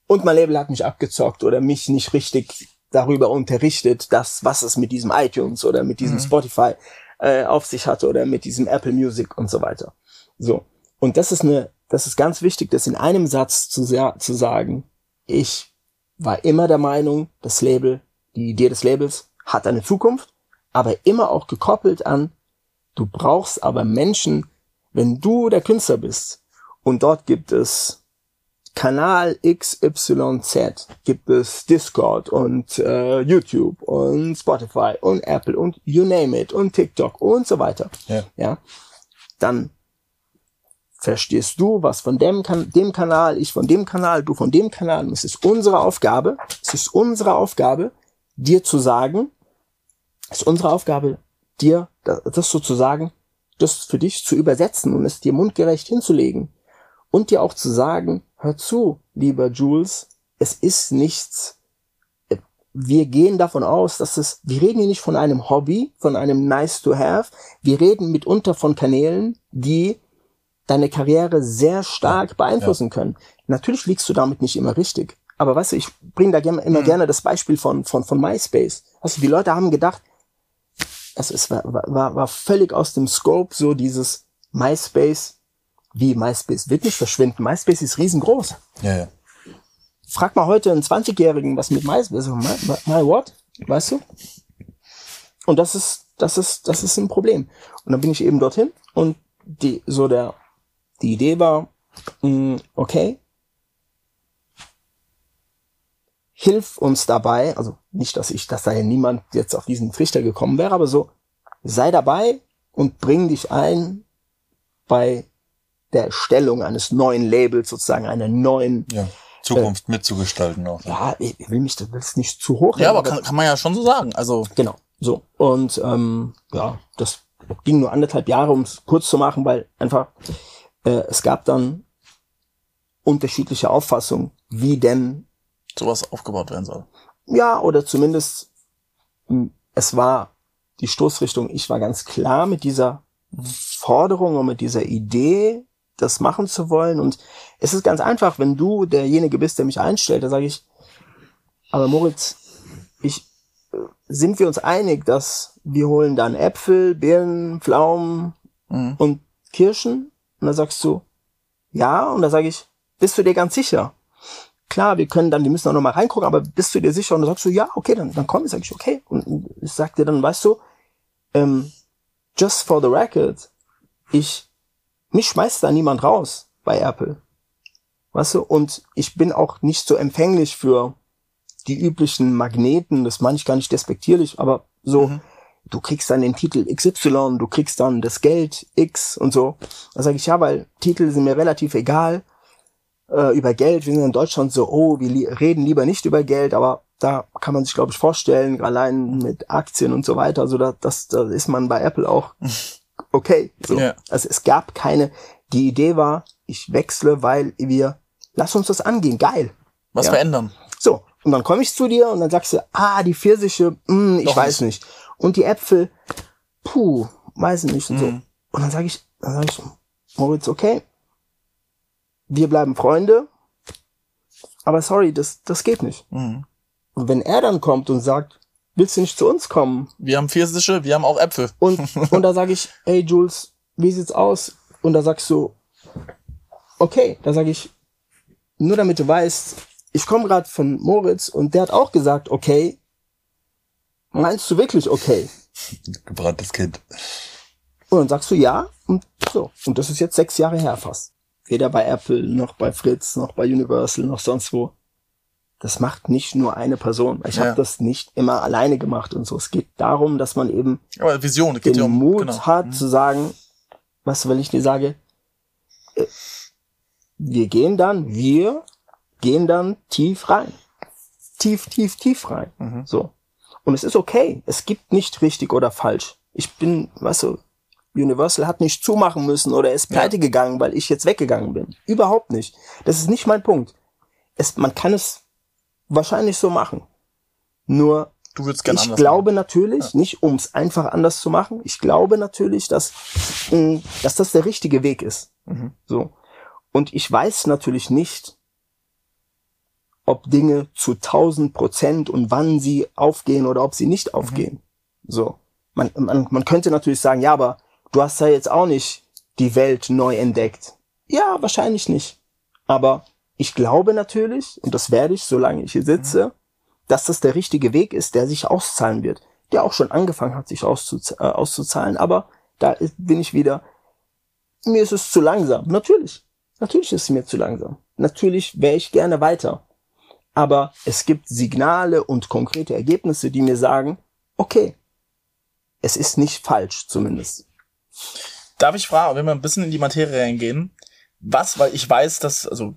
Und mein Label hat mich abgezockt oder mich nicht richtig darüber unterrichtet, dass was es mit diesem iTunes oder mit diesem mhm. Spotify äh, auf sich hatte oder mit diesem Apple Music und so weiter. So. Und das ist eine, das ist ganz wichtig, das in einem Satz zu, zu sagen. Ich war immer der Meinung, das Label, die Idee des Labels hat eine Zukunft, aber immer auch gekoppelt an, du brauchst aber Menschen, wenn du der Künstler bist und dort gibt es Kanal XYZ gibt es Discord und äh, YouTube und Spotify und Apple und you name it und TikTok und so weiter. Ja. ja dann verstehst du was von dem, kan dem Kanal, ich von dem Kanal, du von dem Kanal. Und es ist unsere Aufgabe, es ist unsere Aufgabe, dir zu sagen, es ist unsere Aufgabe, dir das, das sozusagen, das für dich zu übersetzen und es dir mundgerecht hinzulegen und dir auch zu sagen, hör zu, lieber Jules, es ist nichts. Wir gehen davon aus, dass es, wir reden hier nicht von einem Hobby, von einem nice to have. Wir reden mitunter von Kanälen, die deine Karriere sehr stark beeinflussen ja. können. Natürlich liegst du damit nicht immer richtig. Aber weißt du, ich bringe da immer mhm. gerne das Beispiel von, von, von MySpace. Weißt du, die Leute haben gedacht, also es war, war, war völlig aus dem Scope, so dieses MySpace wie MySpace wird nicht verschwinden. MySpace ist riesengroß. Ja, ja. Frag mal heute einen 20-Jährigen, was mit MySpace, also my, my what? Weißt du? Und das ist, das ist, das ist ein Problem. Und dann bin ich eben dorthin und die, so der, die Idee war, mh, mm, okay, hilf uns dabei, also nicht, dass ich, dass da niemand jetzt auf diesen Trichter gekommen wäre, aber so, sei dabei und bring dich ein bei der Erstellung eines neuen Labels, sozusagen einer neuen ja. Zukunft äh, mitzugestalten auch. Ja, ich will mich das nicht zu hoch. Ja, aber kann, kann man ja schon so sagen. Also genau, so und ähm, ja, das ging nur anderthalb Jahre, um es kurz zu machen, weil einfach äh, es gab dann unterschiedliche Auffassungen, wie denn sowas aufgebaut werden soll. Ja, oder zumindest es war die Stoßrichtung. Ich war ganz klar mit dieser Forderung und mit dieser Idee das machen zu wollen. Und es ist ganz einfach, wenn du derjenige bist, der mich einstellt, da sage ich, aber Moritz, ich, sind wir uns einig, dass wir holen dann Äpfel, Birnen, Pflaumen mhm. und Kirschen? Und da sagst du, ja, und da sage ich, bist du dir ganz sicher? Klar, wir können dann, wir müssen auch noch mal reingucken, aber bist du dir sicher? Und dann sagst du, ja, okay, dann, dann komm, sag ich, okay. Und ich sag dir dann, weißt du, ähm, just for the record, ich mich schmeißt da niemand raus bei Apple. Weißt du? Und ich bin auch nicht so empfänglich für die üblichen Magneten, das meine ich gar nicht despektierlich, aber so, mhm. du kriegst dann den Titel XY, du kriegst dann das Geld X und so. Da sage ich, ja, weil Titel sind mir relativ egal. Äh, über Geld, wir sind in Deutschland so, oh, wir li reden lieber nicht über Geld, aber da kann man sich, glaube ich, vorstellen, allein mit Aktien und so weiter, also da, das, da ist man bei Apple auch *laughs* okay. So. Ja. Also es gab keine, die Idee war, ich wechsle, weil wir, lass uns das angehen, geil. Was ja? verändern. So, und dann komme ich zu dir und dann sagst du, ah, die Pfirsiche, mh, hm, ich Doch weiß nicht. nicht. Und die Äpfel, puh, weiß ich nicht. Und, mhm. so. und dann sage ich, dann sage ich, Moritz, okay, wir bleiben Freunde, aber sorry, das, das geht nicht. Mhm. Und wenn er dann kommt und sagt, willst du nicht zu uns kommen? Wir haben Pfirsiche, wir haben auch Äpfel. Und, *laughs* und da sage ich, hey Jules, wie sieht's aus? Und da sagst du, okay, da sage ich, nur damit du weißt, ich komme gerade von Moritz und der hat auch gesagt, okay. Meinst du wirklich okay? Gebranntes Kind. Und dann sagst du ja und so. Und das ist jetzt sechs Jahre her fast. Weder bei Apple, noch bei Fritz, noch bei Universal, noch sonst wo. Das macht nicht nur eine Person. Ich Ja. habe das nicht immer alleine gemacht und so. Es geht darum, dass man eben Aber Vision, geht den ja um, Mut genau. hat zu sagen, was wenn ich dir sage, äh, wir gehen dann, wir gehen dann tief rein. Tief, tief, tief rein. Mhm. So. Und es ist okay. Es gibt nicht richtig oder falsch. Ich bin, weißt du, Universal hat nicht zumachen müssen oder ist pleite gegangen, weil ich jetzt weggegangen bin. Überhaupt nicht. Das ist nicht mein Punkt. Es, man kann es wahrscheinlich so machen. Nur Du würdest gerne ich glaube natürlich, nicht um es einfach anders zu machen, ich glaube natürlich, dass, mh, dass das der richtige Weg ist. Mhm. So. Und ich weiß natürlich nicht, ob Dinge zu 1000 Prozent und wann sie aufgehen oder ob sie Mhm. nicht aufgehen. So. Man, man, man könnte natürlich sagen, ja, aber du hast ja jetzt auch nicht die Welt neu entdeckt. Ja, wahrscheinlich nicht. Aber ich glaube natürlich, und das werde ich, solange ich hier sitze, dass das der richtige Weg ist, der sich auszahlen wird. Der auch schon angefangen hat, sich auszuz äh, auszuzahlen. Aber da ist, bin ich wieder, mir ist es zu langsam. Natürlich. Natürlich ist es mir zu langsam. Natürlich wäre ich gerne weiter. Aber es gibt Signale und konkrete Ergebnisse, die mir sagen, okay, es ist nicht falsch zumindest. Darf ich fragen, wenn wir ein bisschen in die Materie reingehen, was, weil ich weiß, dass, also,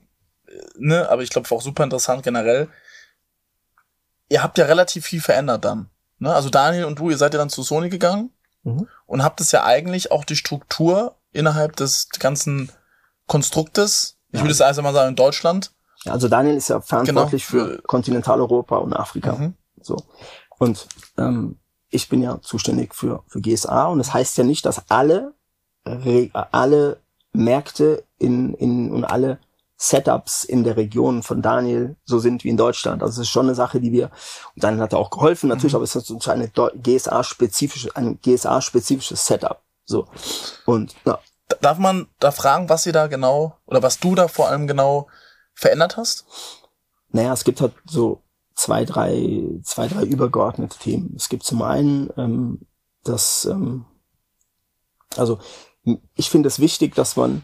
ne, aber ich glaube auch super interessant generell, ihr habt ja relativ viel verändert dann. Ne? Also Daniel und du, ihr seid ja dann zu Sony gegangen Mhm. und habt es ja eigentlich auch die Struktur innerhalb des ganzen Konstruktes, ich Ja. würde es also mal sagen, in Deutschland. Ja, Also Daniel ist ja verantwortlich Genau. für Kontinentaleuropa und Afrika. Mhm. So. Und ähm, ich bin ja zuständig für, für GSA und das heißt ja nicht, dass alle, alle Märkte in, in, und alle Setups in der Region von Daniel so sind wie in Deutschland. Also es ist schon eine Sache, die wir, und Daniel hat er auch geholfen natürlich, Mhm. aber es ist uns eine GSA-spezifische, ein GSA-spezifisches Setup. So. Und ja, Darf man da fragen, was ihr da genau, oder was du da vor allem genau verändert hast? Naja, es gibt halt so zwei, drei, zwei, drei übergeordnete Themen. Es gibt zum einen ähm, das, ähm, also ich finde es wichtig, dass man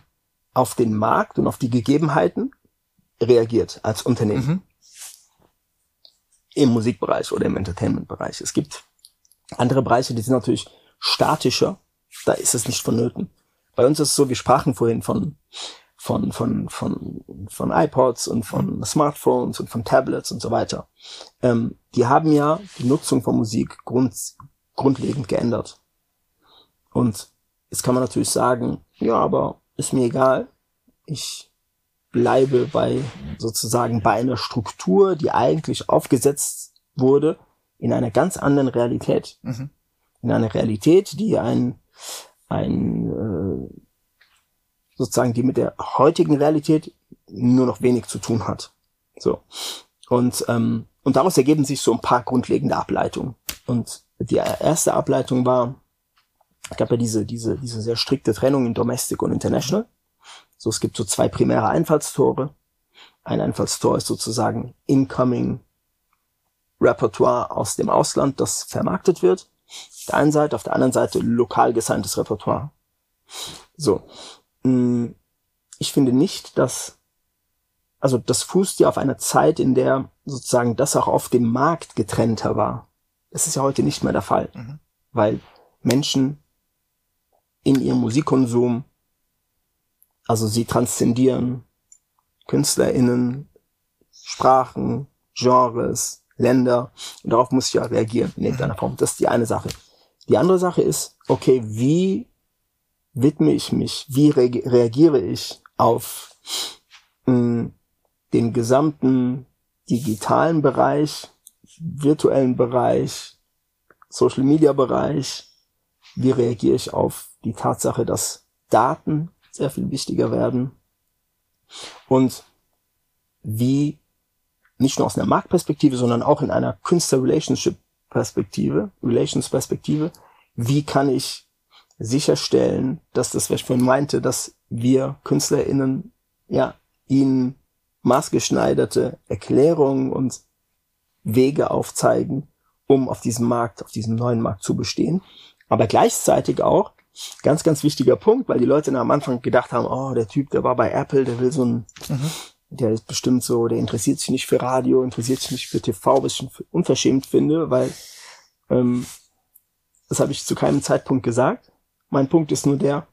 auf den Markt und auf die Gegebenheiten reagiert als Unternehmen Mhm. im Musikbereich oder im Entertainment-Bereich. Es gibt andere Bereiche, die sind natürlich statischer. Da ist es nicht vonnöten. Bei uns ist es so, wir sprachen vorhin von, von, von, von, von iPods und von Smartphones und von Tablets und so weiter. Ähm, die haben ja die Nutzung von Musik grund, grundlegend geändert. Und jetzt kann man natürlich sagen, ja, aber ist mir egal. Ich bleibe bei sozusagen bei einer Struktur, die eigentlich aufgesetzt wurde in einer ganz anderen Realität. Mhm. In einer Realität, die ein, ein äh, sozusagen die mit der heutigen Realität nur noch wenig zu tun hat. So. Und, ähm, und daraus ergeben sich so ein paar grundlegende Ableitungen. Und die erste Ableitung war, gab ja diese, diese, diese sehr strikte Trennung in Domestic und International. So, es gibt so zwei primäre Einfallstore. Ein Einfallstor ist sozusagen Incoming Repertoire aus dem Ausland, das vermarktet wird. Auf der einen Seite, auf der anderen Seite lokal gesigntes Repertoire. So. mh, Ich finde nicht, dass, also das fußt ja auf einer Zeit, in der sozusagen das auch auf dem Markt getrennter war. Das ist ja heute nicht mehr der Fall, Mhm. weil Menschen in ihrem Musikkonsum, also sie transzendieren KünstlerInnen, Sprachen, Genres, Länder und darauf muss ich ja reagieren in irgendeiner Form. Das ist die eine Sache. Die andere Sache ist, okay, wie widme ich mich, wie re reagiere ich auf mh, den gesamten digitalen Bereich, virtuellen Bereich, Social Media Bereich, wie reagiere ich auf die Tatsache, dass Daten sehr viel wichtiger werden und wie nicht nur aus einer Marktperspektive, sondern auch in einer Künstler-Relationship-Perspektive, Relations-Perspektive, wie kann ich sicherstellen, dass das, was ich vorhin meinte, dass wir KünstlerInnen, ja, ihnen maßgeschneiderte Erklärungen und Wege aufzeigen, um auf diesem Markt, auf diesem neuen Markt zu bestehen. Aber gleichzeitig auch, ganz, ganz wichtiger Punkt, weil die Leute am Anfang gedacht haben, oh, der Typ, der war bei Apple, der will so ein, Mhm. der ist bestimmt so, der interessiert sich nicht für Radio, interessiert sich nicht für TV, was ich unverschämt finde, weil ähm, das habe ich zu keinem Zeitpunkt gesagt. Mein Punkt ist nur der,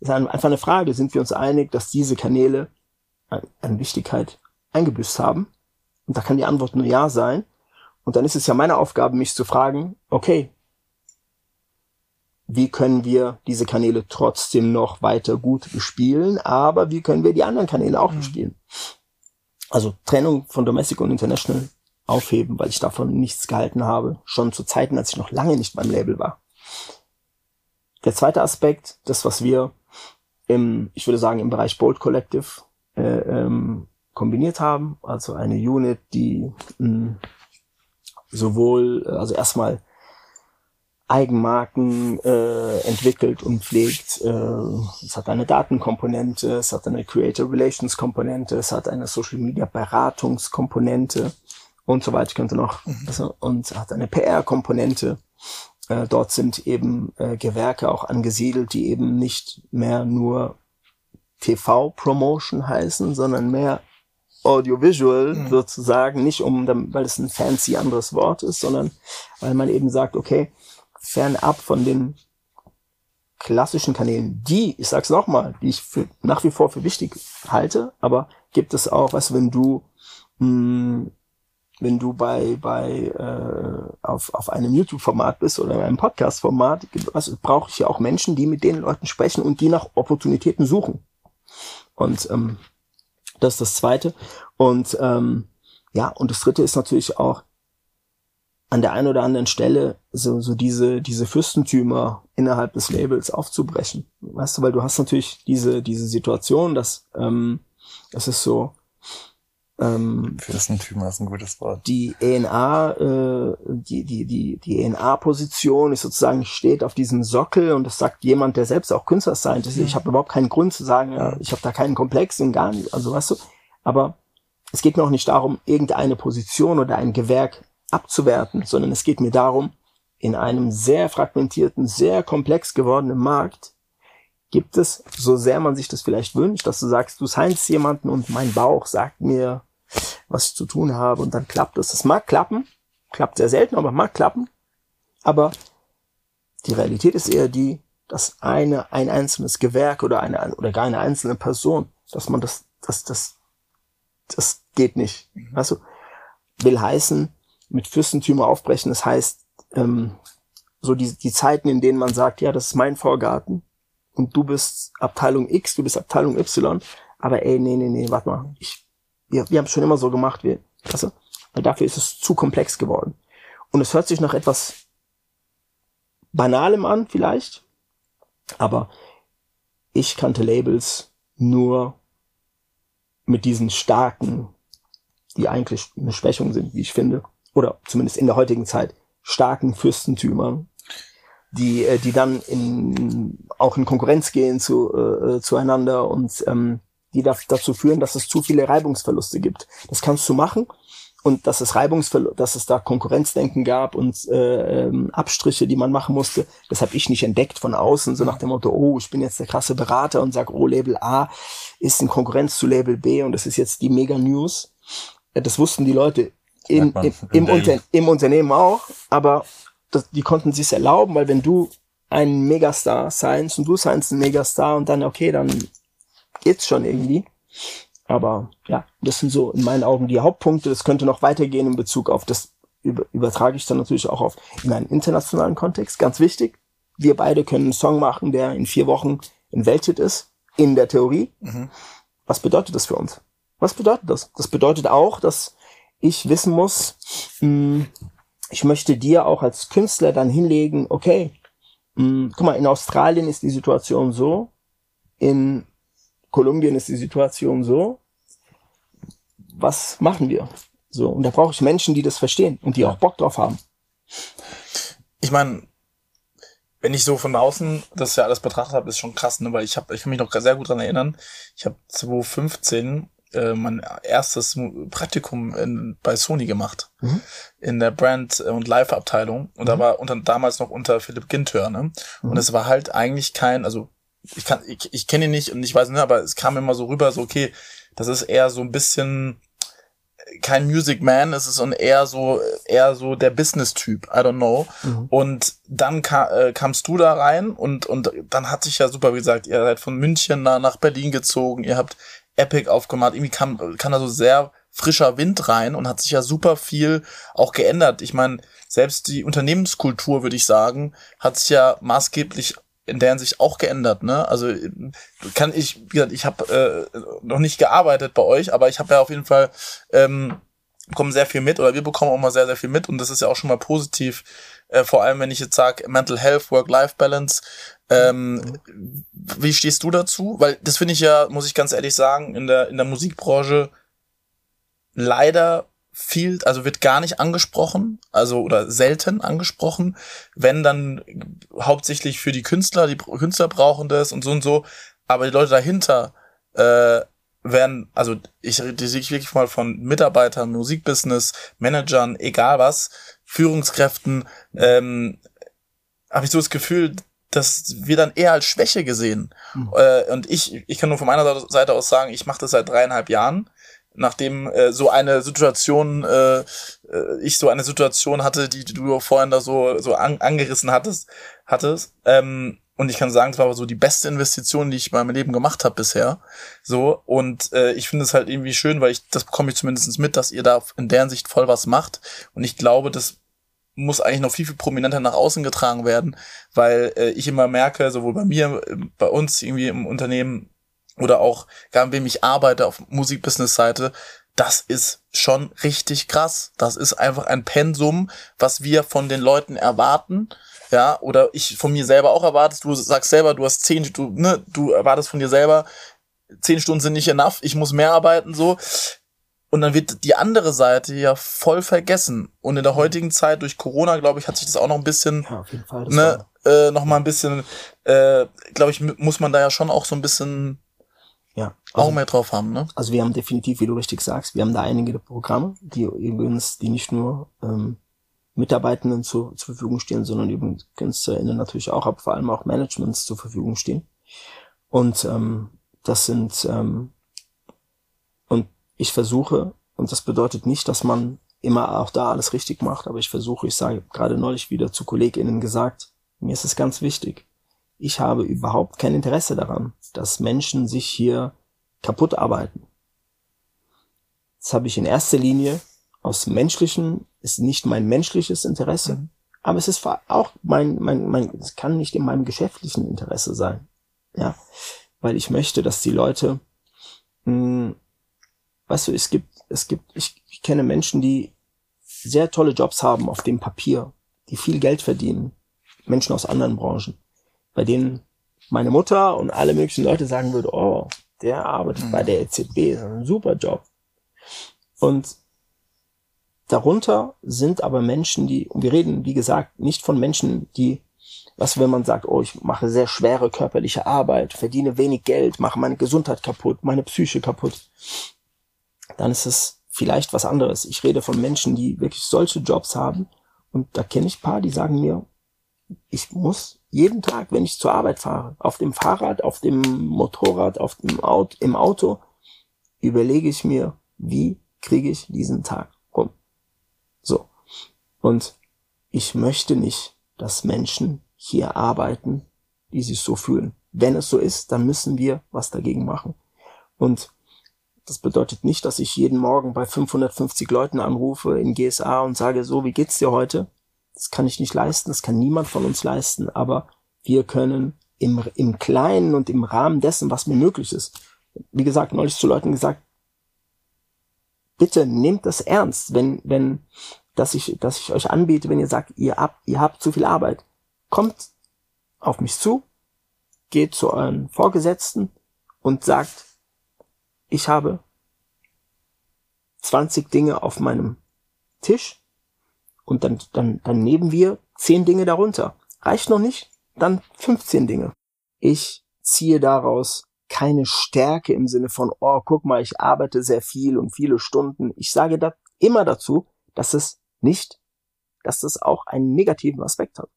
ist einfach eine Frage, sind wir uns einig, dass diese Kanäle an Wichtigkeit eingebüßt haben? Und da kann die Antwort nur ja sein. Und dann ist es ja meine Aufgabe, mich zu fragen, okay, wie können wir diese Kanäle trotzdem noch weiter gut bespielen, aber wie können wir die anderen Kanäle auch mhm. bespielen? Also Trennung von Domestic und International aufheben, weil ich davon nichts gehalten habe, schon zu Zeiten, als ich noch lange nicht beim Label war. Der zweite Aspekt, das was wir im, ich würde sagen, im Bereich Bold Collective äh, ähm, kombiniert haben, also eine Unit, die mh, sowohl, also erstmal Eigenmarken äh, entwickelt und pflegt. Äh, es hat eine Datenkomponente, es hat eine Creator Relations Komponente, es hat eine Social Media Beratungskomponente und so weiter. Ich könnte noch mhm. also, und hat eine PR Komponente. Äh, dort sind eben äh, Gewerke auch angesiedelt, die eben nicht mehr nur TV Promotion heißen, sondern mehr Audiovisual mhm. sozusagen, nicht um, weil es ein fancy anderes Wort ist, sondern weil man eben sagt, okay, fernab von den klassischen Kanälen, die, ich sag's nochmal, die ich für, nach wie vor für wichtig halte, aber gibt es auch, was, wenn du, mh, hm, wenn du bei, bei äh, auf, auf einem YouTube-Format bist oder einem Podcast-Format, was brauche ich ja auch Menschen, die mit den Leuten sprechen und die nach Opportunitäten suchen. Und ähm, das ist das Zweite. Und ähm, ja, und das Dritte ist natürlich auch, an der einen oder anderen Stelle so, so diese, diese Fürstentümer innerhalb des Labels aufzubrechen. Weißt du, weil du hast natürlich diese, diese Situation, dass ähm, es ist so, ähm, Fürstentümer ist ein gutes Wort. Die ENA, äh, die, die, die, die ENA-Position ist sozusagen steht auf diesem Sockel und das sagt jemand, der selbst auch Künstler sein. Mhm. Ich habe überhaupt keinen Grund zu sagen, ja, ich habe da keinen Komplex und gar nicht. Also weißt du, aber es geht mir auch nicht darum, irgendeine Position oder ein Gewerk abzuwerten, sondern es geht mir darum, in einem sehr fragmentierten, sehr komplex gewordenen Markt gibt es, so sehr man sich das vielleicht wünscht, dass du sagst, du seinst jemanden und mein Bauch sagt mir, was ich zu tun habe und dann klappt es. Das mag klappen, klappt sehr selten, aber mag klappen. Aber die Realität ist eher die, dass eine, ein einzelnes Gewerk oder eine, oder gar eine einzelne Person, dass man das, das, das, das geht nicht. Also, will heißen, mit Fürstentümer aufbrechen. Das heißt, ähm, so die, die Zeiten, in denen man sagt, ja, das ist mein Vorgarten und du bist Abteilung X, du bist Abteilung Y, aber ey, nee, nee, nee, warte mal, ich, wir, wir haben es schon immer so gemacht, wir, weißt du? weil dafür ist es zu komplex geworden. Und es hört sich nach etwas Banalem an, vielleicht, aber ich kannte Labels nur mit diesen starken, die eigentlich eine Schwächung sind, wie ich finde, oder zumindest in der heutigen Zeit, starken Fürstentümern, die, äh, die dann in, auch in Konkurrenz gehen zu, äh, zueinander und ähm, die da, dazu führen, dass es zu viele Reibungsverluste gibt. Das kannst du machen und dass es Reibungsverluste, dass es da Konkurrenzdenken gab und äh, ähm, Abstriche, die man machen musste, das habe ich nicht entdeckt von außen, so nach dem Motto, oh, ich bin jetzt der krasse Berater und sag, oh, Label A ist in Konkurrenz zu Label B und das ist jetzt die Mega News. Das wussten die Leute in, in, im, Unter im Unternehmen auch, aber das, die konnten sich erlauben, weil wenn du ein Megastar seinst und du seinst ein Megastar und dann, okay, dann geht's schon irgendwie. Aber ja, das sind so in meinen Augen die Hauptpunkte. Das könnte noch weitergehen in Bezug auf das, über, übertrage ich dann natürlich auch auf in einen internationalen Kontext. Ganz wichtig. Wir beide können einen Song machen, der in vier Wochen in Welthit ist, in der Theorie. Mhm. Was bedeutet das für uns? Was bedeutet das? Das bedeutet auch, dass ich wissen muss, mh, hm, ich möchte dir auch als Künstler dann hinlegen, okay, mh, hm, guck mal, in Australien ist die Situation so, in Kolumbien ist die Situation so, was machen wir? So, und da brauche ich Menschen, die das verstehen und die auch Bock drauf haben. Ich meine, wenn ich so von außen das ja alles betrachtet habe, ist schon krass, ne? weil ich habe, ich kann mich noch sehr gut dran erinnern. Ich habe 2015 äh, mein erstes Praktikum in, bei Sony gemacht. Mhm. In der Brand- und Live-Abteilung. Und mhm. da war unter, damals noch unter Philipp Ginter, ne? Mhm. Und es war halt eigentlich kein, also ich kann, ich, ich kenne ihn nicht und ich weiß nicht, aber es kam immer so rüber, so okay, das ist eher so ein bisschen kein Music Man, es ist so eher so eher so der Business Typ, I don't know. Mhm. Und dann ka äh, kamst du da rein und und dann hat sich ja super wie gesagt, ihr seid von München nach, nach Berlin gezogen, ihr habt Epic aufgemacht, irgendwie kam kann da so sehr frischer Wind rein und hat sich ja super viel auch geändert. Ich meine, selbst die Unternehmenskultur, würde ich sagen, hat sich ja maßgeblich in der Hinsicht auch geändert, ne? Also kann ich, wie gesagt, ich habe äh, noch nicht gearbeitet bei euch, aber ich habe ja auf jeden Fall ähm, bekommen sehr viel mit oder wir bekommen auch mal sehr, sehr viel mit und das ist ja auch schon mal positiv. Äh, vor allem, wenn ich jetzt sage, Mental Health, Work-Life-Balance. Ähm, wie stehst du dazu? Weil das finde ich ja, muss ich ganz ehrlich sagen, in der, in der Musikbranche leider viel, also wird gar nicht angesprochen, also oder selten angesprochen, wenn dann hauptsächlich für die Künstler, die Künstler brauchen das und so und so, aber die Leute dahinter äh, werden, also ich rede wirklich mal von Mitarbeitern, Musikbusiness, Managern, egal was, Führungskräften, ähm, habe ich so das Gefühl, dass wir dann eher als Schwäche gesehen. Mhm. Äh, und ich, ich kann nur von meiner Seite aus sagen, ich mache das seit dreieinhalb Jahren nachdem äh, so eine Situation, äh, äh, ich so eine Situation hatte, die, du vorhin da so, so an, angerissen hattest, hattest. Ähm, und ich kann sagen, es war aber so die beste Investition, die ich in meinem Leben gemacht habe bisher. So, und äh, ich finde es halt irgendwie schön, weil ich, das bekomme ich zumindest mit, dass ihr da in deren Sicht voll was macht. Und ich glaube, das muss eigentlich noch viel, viel prominenter nach außen getragen werden, weil äh, ich immer merke, sowohl bei mir, bei uns irgendwie im Unternehmen, oder auch gar mit wem ich arbeite auf Musikbusiness-Seite, das ist schon richtig krass. Das ist einfach ein Pensum, was wir von den Leuten erwarten. Ja, oder ich von mir selber auch erwartest. Du sagst selber, du hast zehn, du, ne, du erwartest von dir selber, zehn Stunden sind nicht enough, ich muss mehr arbeiten, so. Und dann wird die andere Seite ja voll vergessen. Und in der heutigen Zeit durch Corona, glaube ich, hat sich das auch noch ein bisschen, ja, auf jeden Fall, ne, äh, noch mal ein bisschen, äh, glaube ich, muss man da ja schon auch so ein bisschen ja. Also, auch mehr drauf haben, ne? Also wir haben definitiv, wie du richtig sagst, wir haben da einige Programme, die übrigens, die nicht nur ähm, Mitarbeitenden zu, zur Verfügung stehen, sondern übrigens KünstlerInnen natürlich auch, aber vor allem auch Managements zur Verfügung stehen. Und ähm, das sind ähm, ich versuche, und das bedeutet nicht, dass man immer auch da alles richtig macht, aber ich versuche, ich sage gerade neulich wieder zu KollegInnen gesagt, mir ist es ganz wichtig, ich habe überhaupt kein Interesse daran, dass Menschen sich hier kaputt arbeiten. Das habe ich in erster Linie aus menschlichen, ist nicht mein menschliches Interesse, mhm. aber es ist auch mein, mein, mein, es kann nicht in meinem geschäftlichen Interesse sein. Ja, weil ich möchte, dass die Leute, mh, hm, weißt du, es gibt, es gibt, ich, ich kenne Menschen, die sehr tolle Jobs haben auf dem Papier, die viel Geld verdienen, Menschen aus anderen Branchen bei denen meine Mutter und alle möglichen Leute sagen würde, oh, der arbeitet mhm. bei der EZB, ein super Job. Und darunter sind aber Menschen, die, und wir reden, wie gesagt, nicht von Menschen, die, was wenn man sagt, oh, ich mache sehr schwere körperliche Arbeit, verdiene wenig Geld, mache meine Gesundheit kaputt, meine Psyche kaputt, dann ist es vielleicht was anderes. Ich rede von Menschen, die wirklich solche Jobs haben, und da kenne ich paar, die sagen mir, ich muss jeden Tag, wenn ich zur Arbeit fahre, auf dem Fahrrad, auf dem Motorrad, auf dem Auto, im Auto, überlege ich mir, wie kriege ich diesen Tag rum. So. Und ich möchte nicht, dass Menschen hier arbeiten, die sich so fühlen. Wenn es so ist, dann müssen wir was dagegen machen. Und das bedeutet nicht, dass ich jeden Morgen bei 550 Leuten anrufe in GSA und sage, so, wie geht's dir heute? Das kann ich nicht leisten, das kann niemand von uns leisten, aber wir können im, im Kleinen und im Rahmen dessen, was mir möglich ist. Wie gesagt, neulich zu Leuten gesagt, bitte nehmt das ernst, wenn, wenn, dass ich, dass ich euch anbiete, wenn ihr sagt, ihr habt, ihr habt zu viel Arbeit. Kommt auf mich zu, geht zu euren Vorgesetzten und sagt, ich habe 20 Dinge auf meinem Tisch, und dann, dann, dann nehmen wir zehn Dinge darunter. Reicht noch nicht? Dann 15 Dinge. Ich ziehe daraus keine Stärke im Sinne von, oh, guck mal, ich arbeite sehr viel und viele Stunden. Ich sage da immer dazu, dass es nicht, dass es auch einen negativen Aspekt hat.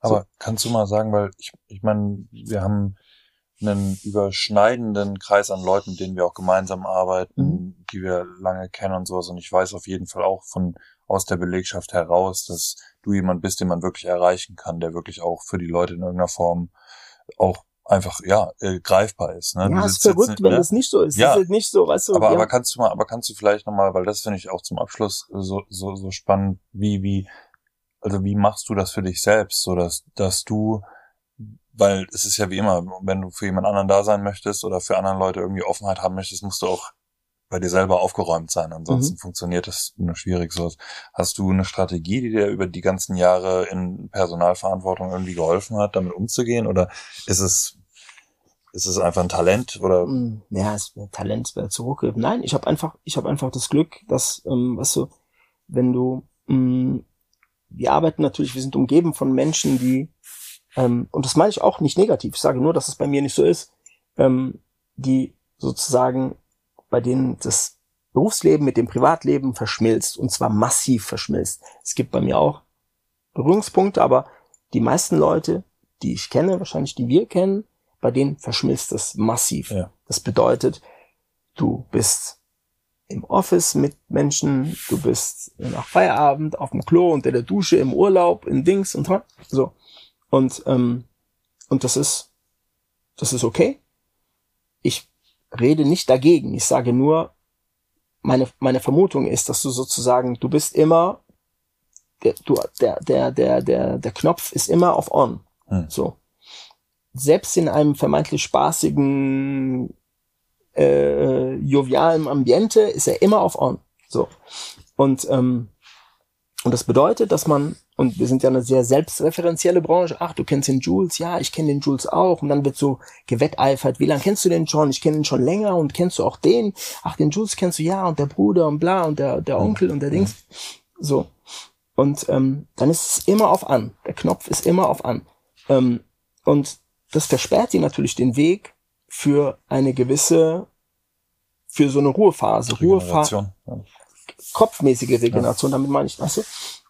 Aber so. kannst du mal sagen, weil ich, ich meine, wir haben einen überschneidenden Kreis an Leuten, mit denen wir auch gemeinsam arbeiten, mhm. die wir lange kennen und sowas. Und ich weiß auf jeden Fall auch von aus der Belegschaft heraus, dass du jemand bist, den man wirklich erreichen kann, der wirklich auch für die Leute in irgendeiner Form auch einfach ja äh, greifbar ist. Ne? Ja, ist verrückt, nicht, wenn ne? das nicht so ist. Ja, ist halt nicht so, weißt du. Aber, ja. aber kannst du mal, aber kannst du vielleicht nochmal, weil das finde ich auch zum Abschluss so, so, so spannend, wie, wie, also wie machst du das für dich selbst, so dass, dass du, weil es ist ja wie immer, wenn du für jemand anderen da sein möchtest oder für andere Leute irgendwie Offenheit haben möchtest, musst du auch bei dir selber aufgeräumt sein. Ansonsten mhm. funktioniert das nur schwierig so. Hast du eine Strategie, die dir über die ganzen Jahre in Personalverantwortung irgendwie geholfen hat, damit umzugehen? Oder ist es ist es einfach ein Talent oder? Mm, ja, es wäre Talent, wäre zurückgegeben. Nein, ich habe einfach, ich habe einfach das Glück, dass, ähm, weißt du, wenn du, ähm, wir arbeiten natürlich, wir sind umgeben von Menschen, die, ähm, und das meine ich auch nicht negativ, ich sage nur, dass es bei mir nicht so ist, ähm, die sozusagen, bei denen das Berufsleben mit dem Privatleben verschmilzt und zwar massiv verschmilzt. Es gibt bei mir auch Berührungspunkte, aber die meisten Leute, die ich kenne, wahrscheinlich die wir kennen, bei denen verschmilzt das massiv. Ja. Das bedeutet, du bist im Office mit Menschen, du bist nach Feierabend auf dem Klo unter der Dusche im Urlaub in Dings und so und ähm, und das ist das ist okay. Ich rede nicht dagegen. Ich sage nur, meine meine Vermutung ist, dass du sozusagen du bist immer der du der der der der der Knopf ist immer auf on. Hm. So selbst in einem vermeintlich spaßigen, äh, jovialen Ambiente ist er immer auf on. So. Und, ähm, und das bedeutet, dass man, und wir sind ja eine sehr selbstreferenzielle Branche, ach, du kennst den Jules, ja, ich kenne den Jules auch, und dann wird so gewetteifert, wie lange kennst du den schon? Ich kenne ihn schon länger und kennst du auch den? Ach, den Jules kennst du ja, und der Bruder und bla, und der, der Onkel und der Dings. So. Und ähm, dann ist es immer auf an. Der Knopf ist immer auf an. Ähm, und das versperrt dir natürlich den Weg für eine gewisse, für so eine Ruhephase, Ruhephase, kopfmäßige Regeneration, ja. damit meine ich, weißt du?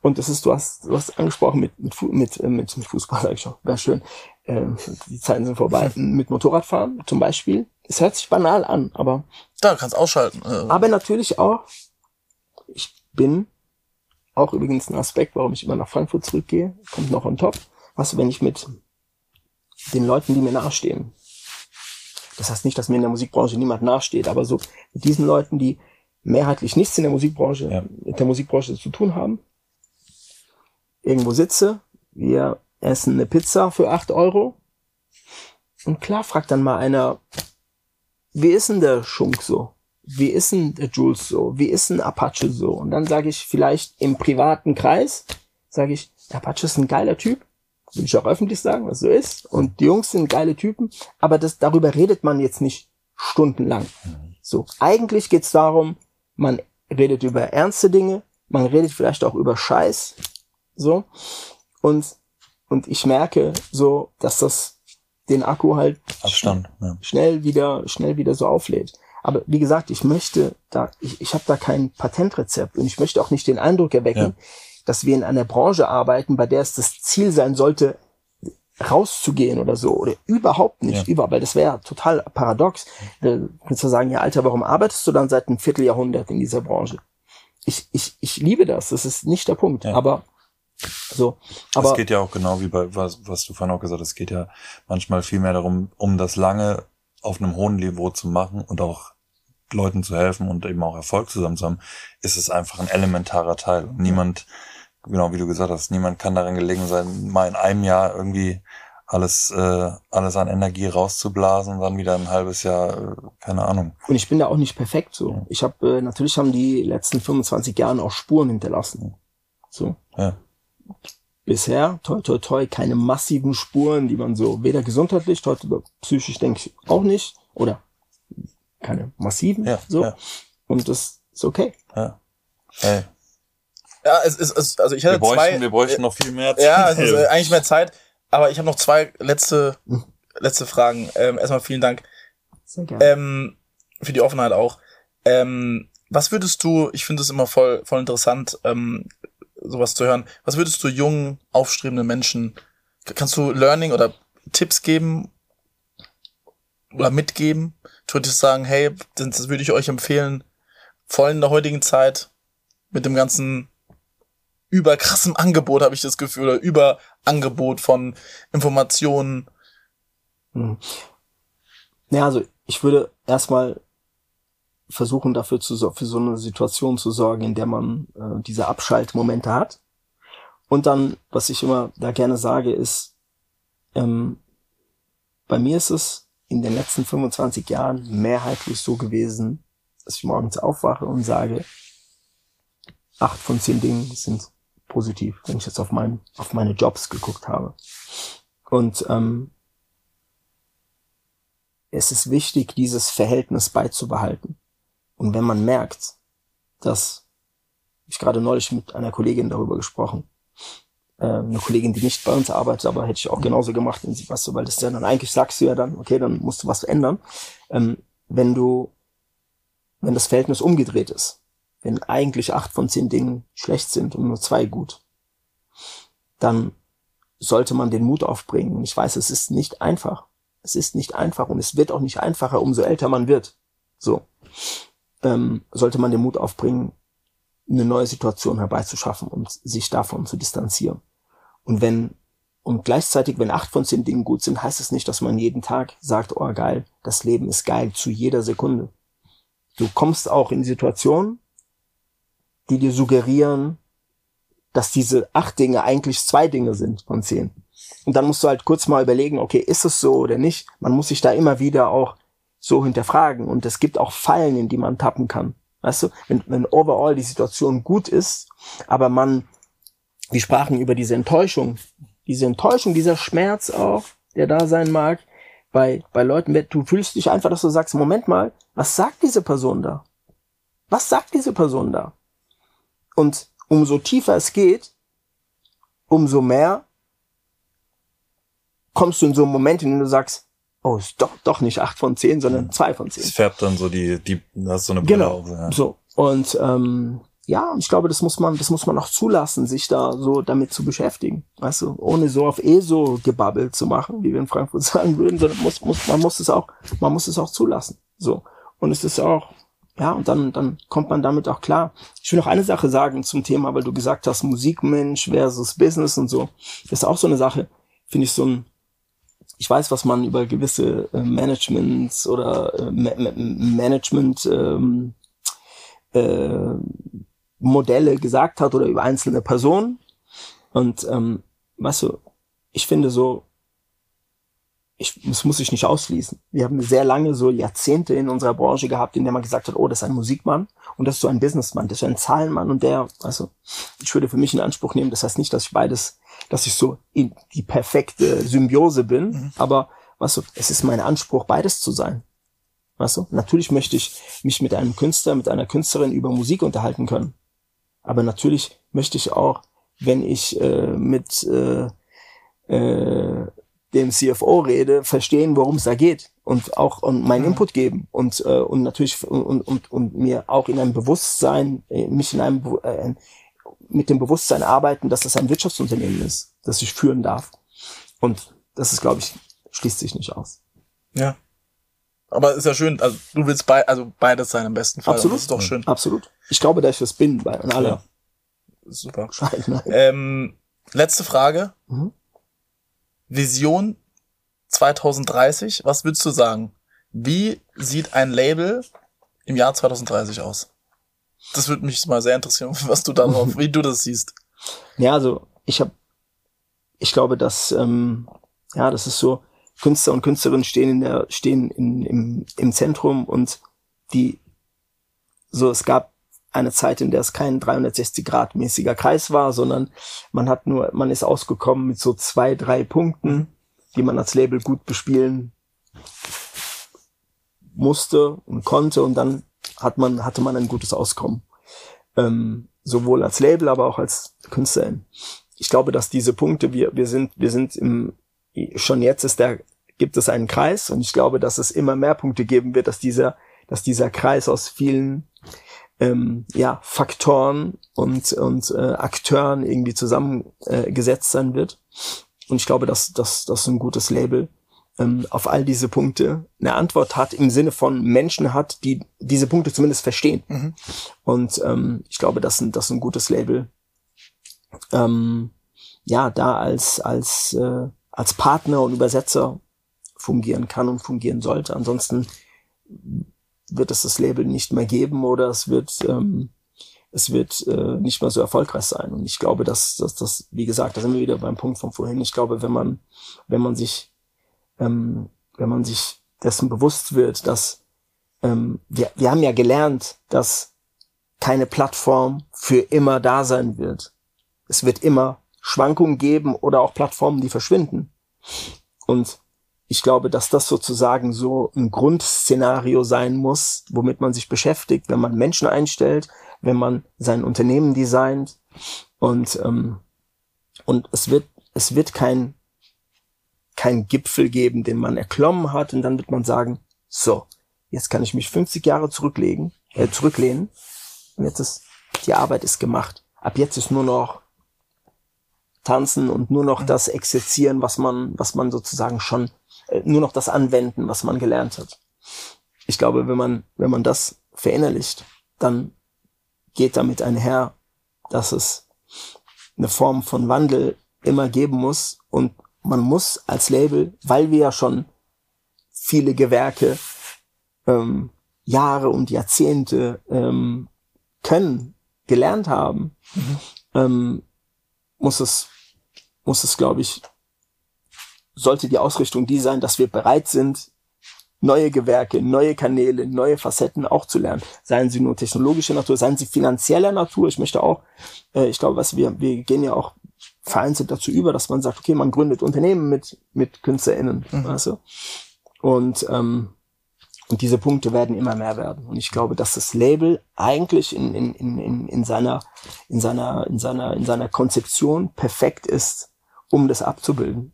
Und das ist, du hast, du hast angesprochen mit, mit, mit, mit, mit Fußball, *laughs* sag ich schon, wäre schön, äh, die Zeiten sind vorbei, *laughs* mit Motorradfahren zum Beispiel. Es hört sich banal an, aber. Da kannst ausschalten. Äh. Aber natürlich auch, ich bin auch übrigens ein Aspekt, warum ich immer nach Frankfurt zurückgehe, kommt noch on top. Was, wenn ich mit den Leuten, die mir nahestehen. Das heißt nicht, dass mir in der Musikbranche niemand nahesteht, aber so mit diesen Leuten, die mehrheitlich nichts in der Musikbranche, ja. mit der Musikbranche zu tun haben, irgendwo sitze, wir essen eine Pizza für acht Euro und klar fragt dann mal einer, wie ist denn der Schunk so? Wie ist denn der Jules so? Wie ist denn Apache so? Und dann sage ich vielleicht im privaten Kreis, sage ich, Apache ist ein geiler Typ, will ich auch öffentlich sagen, was so ist. Und die Jungs sind geile Typen, aber das, darüber redet man jetzt nicht stundenlang. So, eigentlich geht's darum, man redet über ernste Dinge, man redet vielleicht auch über Scheiß, so. Und, und ich merke so, dass das den Akku halt Abstand, ja. schnell wieder, schnell wieder so auflädt. Aber wie gesagt, ich möchte da, ich, ich habe da kein Patentrezept und ich möchte auch nicht den Eindruck erwecken, ja dass wir in einer Branche arbeiten, bei der es das Ziel sein sollte, rauszugehen oder so oder überhaupt nicht ja. über, weil das wäre total paradox. Kannst du sagen, ja Alter, warum arbeitest du dann seit einem Vierteljahrhundert in dieser Branche? Ich, ich, ich liebe das, das ist nicht der Punkt, ja. aber so. Aber es geht ja auch genau wie bei was, was du vorhin auch gesagt hast, es geht ja manchmal viel mehr darum, um das lange auf einem hohen Niveau zu machen und auch Leuten zu helfen und eben auch Erfolg zusammen zu haben, ist es einfach ein elementarer Teil. Und niemand genau wie du gesagt hast, niemand kann daran gelegen sein, mal in einem Jahr irgendwie alles, äh, alles an Energie rauszublasen und dann wieder ein halbes Jahr, äh, keine Ahnung. Und ich bin da auch nicht perfekt so. Ich habe, äh, natürlich haben die letzten 25 Jahre auch Spuren hinterlassen. So. Ja. Bisher, toi, toi, toi, keine massiven Spuren, die man so, weder gesundheitlich, toi, toi, psychisch denke ich auch nicht, oder keine massiven, ja, so. Ja. Und das ist okay. Ja. Hey, ja, es ist, es, also ich hatte wir bräuchten, zwei. Wir bräuchten noch viel mehr Zeit. Ja, es ist äh, eigentlich mehr Zeit. Aber ich habe noch zwei letzte, letzte Fragen. Ähm, erstmal vielen Dank. Sehr gerne. Ähm, für die Offenheit auch. Ähm, was würdest du, ich finde es immer voll, voll interessant, ähm, sowas zu hören. Was würdest du jungen, aufstrebenden Menschen, kannst du Learning oder Tipps geben, oder mitgeben? Ich würde sagen, hey, das würde ich euch empfehlen, vor allem in der heutigen Zeit mit dem ganzen überkrassem Angebot, habe ich das Gefühl, oder Überangebot von Informationen. Hm. Ja, also ich würde erstmal versuchen dafür zu für so eine Situation zu sorgen, in der man äh, diese Abschaltmomente hat. Und dann, was ich immer da gerne sage, ist, ähm, bei mir ist es in den letzten 25 Jahren mehrheitlich so gewesen, dass ich morgens aufwache und sage, acht von zehn Dingen sind positiv, wenn ich jetzt auf, mein, auf meine Jobs geguckt habe. Und ähm, es ist wichtig, dieses Verhältnis beizubehalten. Und wenn man merkt, dass ich gerade neulich mit einer Kollegin darüber gesprochen, äh, eine Kollegin, die nicht bei uns arbeitet, aber hätte ich auch genauso gemacht, wenn sie was so, weil das ja dann eigentlich sagst du ja dann, okay, dann musst du was verändern. Ähm, wenn du, wenn das Verhältnis umgedreht ist, wenn eigentlich acht von zehn Dingen schlecht sind und nur zwei gut, dann sollte man den Mut aufbringen. Ich weiß, es ist nicht einfach. Es ist nicht einfach und es wird auch nicht einfacher, umso älter man wird. So. Ähm, sollte man den Mut aufbringen, eine neue Situation herbeizuschaffen und sich davon zu distanzieren. Und wenn, und gleichzeitig, wenn acht von zehn Dingen gut sind, heißt es nicht, dass man jeden Tag sagt, oh geil, das Leben ist geil zu jeder Sekunde. Du kommst auch in Situationen, die dir suggerieren, dass diese acht Dinge eigentlich zwei Dinge sind von zehn. Und dann musst du halt kurz mal überlegen, okay, ist es so oder nicht? Man muss sich da immer wieder auch so hinterfragen. Und es gibt auch Fallen, in die man tappen kann. Weißt du, wenn, wenn overall die Situation gut ist, aber man, wir sprachen über diese Enttäuschung, diese Enttäuschung, dieser Schmerz auch, der da sein mag, bei, bei Leuten, du fühlst dich einfach, dass du sagst, Moment mal, was sagt diese Person da? Was sagt diese Person da? Und umso tiefer es geht, umso mehr kommst du in so einen Moment, in dem du sagst, oh, ist doch, doch nicht acht von zehn, sondern zwei von zehn. Es färbt dann so die, die, das ist so eine Brille genau, auf, ja. so. Und, ähm, ja, ich glaube, das muss man, das muss man auch zulassen, sich da so damit zu beschäftigen. Weißt du, ohne so auf eh so gebabbelt zu machen, wie wir in Frankfurt *laughs* sagen würden, sondern muss, muss, man muss es auch, man muss es auch zulassen. So. Und es ist auch, ja, und dann, dann kommt man damit auch klar. Ich will noch eine Sache sagen zum Thema, weil du gesagt hast, Musikmensch versus Business und so. Das ist auch so eine Sache, finde ich so ein, ich weiß, was man über gewisse äh, Managements oder äh, Ma Management ähm, äh, Modelle gesagt hat oder über einzelne Personen. Und ähm, weißt du, ich finde so, ich, das muss ich nicht ausschließen. Wir haben sehr lange, so Jahrzehnte in unserer Branche gehabt, in der man gesagt hat, oh, das ist ein Musikmann und das ist so ein Businessmann, das ist ein Zahlenmann und der, also ich würde für mich in Anspruch nehmen, das heißt nicht, dass ich beides dass ich so in die perfekte Symbiose bin, mhm. aber weißt du, es ist mein Anspruch, beides zu sein. Weißt du? Natürlich möchte ich mich mit einem Künstler, mit einer Künstlerin über Musik unterhalten können. Aber natürlich möchte ich auch, wenn ich äh, mit äh, äh, dem CFO rede, verstehen, worum es da geht und auch und meinen mhm. Input geben und äh, und natürlich und, und und mir auch in einem Bewusstsein äh, mich in einem äh, mit dem Bewusstsein arbeiten, dass das ein Wirtschaftsunternehmen ist, das ich führen darf. Und das ist, glaube ich, schließt sich nicht aus. Ja. Aber ist ja schön, also du willst bei, also beides sein im besten Fall. Absolut. Das ist doch schön. Absolut. Ich glaube, dass ich das bin bei alle. Ja. Super. *laughs* Ähm, letzte Frage. Mhm. Vision 2030, was würdest du sagen? Wie sieht ein Label im Jahr 2030 aus? Das würde mich mal sehr interessieren, *laughs* was du darauf, wie du das siehst. Ja, also ich habe, ich glaube, dass ähm, ja, das ist so, Künstler und Künstlerinnen stehen in der, stehen in, im, im Zentrum und die, so es gab eine Zeit, in der es kein 360 Grad mäßiger Kreis war, sondern man hat nur, man ist ausgekommen mit so zwei, drei Punkten, die man als Label gut bespielen musste und konnte und dann hat man, hatte man ein gutes Auskommen. Ähm, sowohl als Label, aber auch als Künstlerin. Ich glaube, dass diese Punkte, wir, wir sind, wir sind im, schon jetzt ist der, gibt es einen Kreis und ich glaube, dass es immer mehr Punkte geben wird, dass dieser, dass dieser Kreis aus vielen ähm, ja, Faktoren und, und äh, Akteuren irgendwie zusammengesetzt äh, sein wird. Und ich glaube, dass, dass, dass ein gutes Label ähm, auf all diese Punkte eine Antwort hat, im Sinne von Menschen hat, die diese Punkte zumindest verstehen. Mhm. Und ähm, ich glaube, das ist, das ist ein gutes Label. Ähm, ja, da als, als, äh, als Partner und Übersetzer fungieren kann und fungieren sollte. Ansonsten wird es das Label nicht mehr geben oder es wird ähm, es wird äh, nicht mehr so erfolgreich sein. Und ich glaube, dass, dass das, wie gesagt, da sind wir wieder beim Punkt von vorhin. Ich glaube, wenn man, wenn man sich, ähm, wenn man sich dessen bewusst wird, dass ähm, wir, wir haben ja gelernt, dass keine Plattform für immer da sein wird. Es wird immer Schwankungen geben oder auch Plattformen, die verschwinden. Und ich glaube, dass das sozusagen so ein Grundszenario sein muss, womit man sich beschäftigt, wenn man Menschen einstellt, wenn man sein Unternehmen designt und ähm, und es wird es wird kein kein Gipfel geben, den man erklommen hat und dann wird man sagen, so, jetzt kann ich mich 50 Jahre zurücklegen, äh, zurücklehnen und jetzt ist die Arbeit ist gemacht. Ab jetzt ist nur noch tanzen und nur noch das exerzieren, was man was man sozusagen schon äh, nur noch das anwenden, was man gelernt hat. Ich glaube, wenn man, wenn man das verinnerlicht, dann geht damit einher, dass es eine Form von Wandel immer geben muss und man muss als Label, weil wir ja schon viele Gewerke ähm, Jahre und Jahrzehnte ähm, können, gelernt haben, mhm. ähm, muss es, muss es, glaube ich, sollte die Ausrichtung die sein, dass wir bereit sind, neue Gewerke, neue Kanäle, neue Facetten auch zu lernen. Seien sie nur technologischer Natur, seien sie finanzieller Natur. Ich möchte auch, äh, ich glaube, was wir, wir gehen ja auch vereinzelt dazu über, dass man sagt, okay, man gründet Unternehmen mit, mit KünstlerInnen, mhm. weißt du? Und, ähm, und diese Punkte werden immer mehr werden. Und ich glaube, dass das Label eigentlich in, in, in, in, seiner, in, seiner, in, seiner, in seiner Konzeption perfekt ist, um das abzubilden.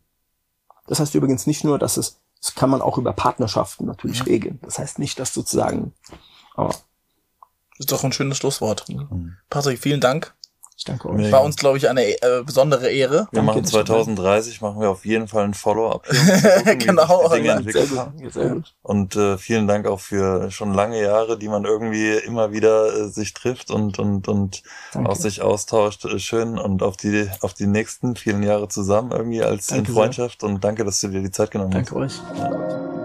Das heißt übrigens nicht nur, dass es, das kann man auch über Partnerschaften natürlich mhm. regeln. Das heißt nicht, dass sozusagen, aber. Das ist doch ein schönes Schlusswort. Mhm. Patrick, vielen Dank. Danke euch. War uns, glaube ich, eine äh, besondere Ehre. Wir machen 2030, machen wir auf jeden Fall ein Follow-up. *laughs* genau. Dinge sehr gut. Sehr gut. Und äh, vielen Dank auch für schon lange Jahre, die man irgendwie immer wieder äh, sich trifft und und und danke. auch sich austauscht. Äh, schön und auf die auf die nächsten vielen Jahre zusammen irgendwie als danke in Freundschaft. Sehr. Und danke, dass du dir die Zeit genommen danke hast. Danke euch.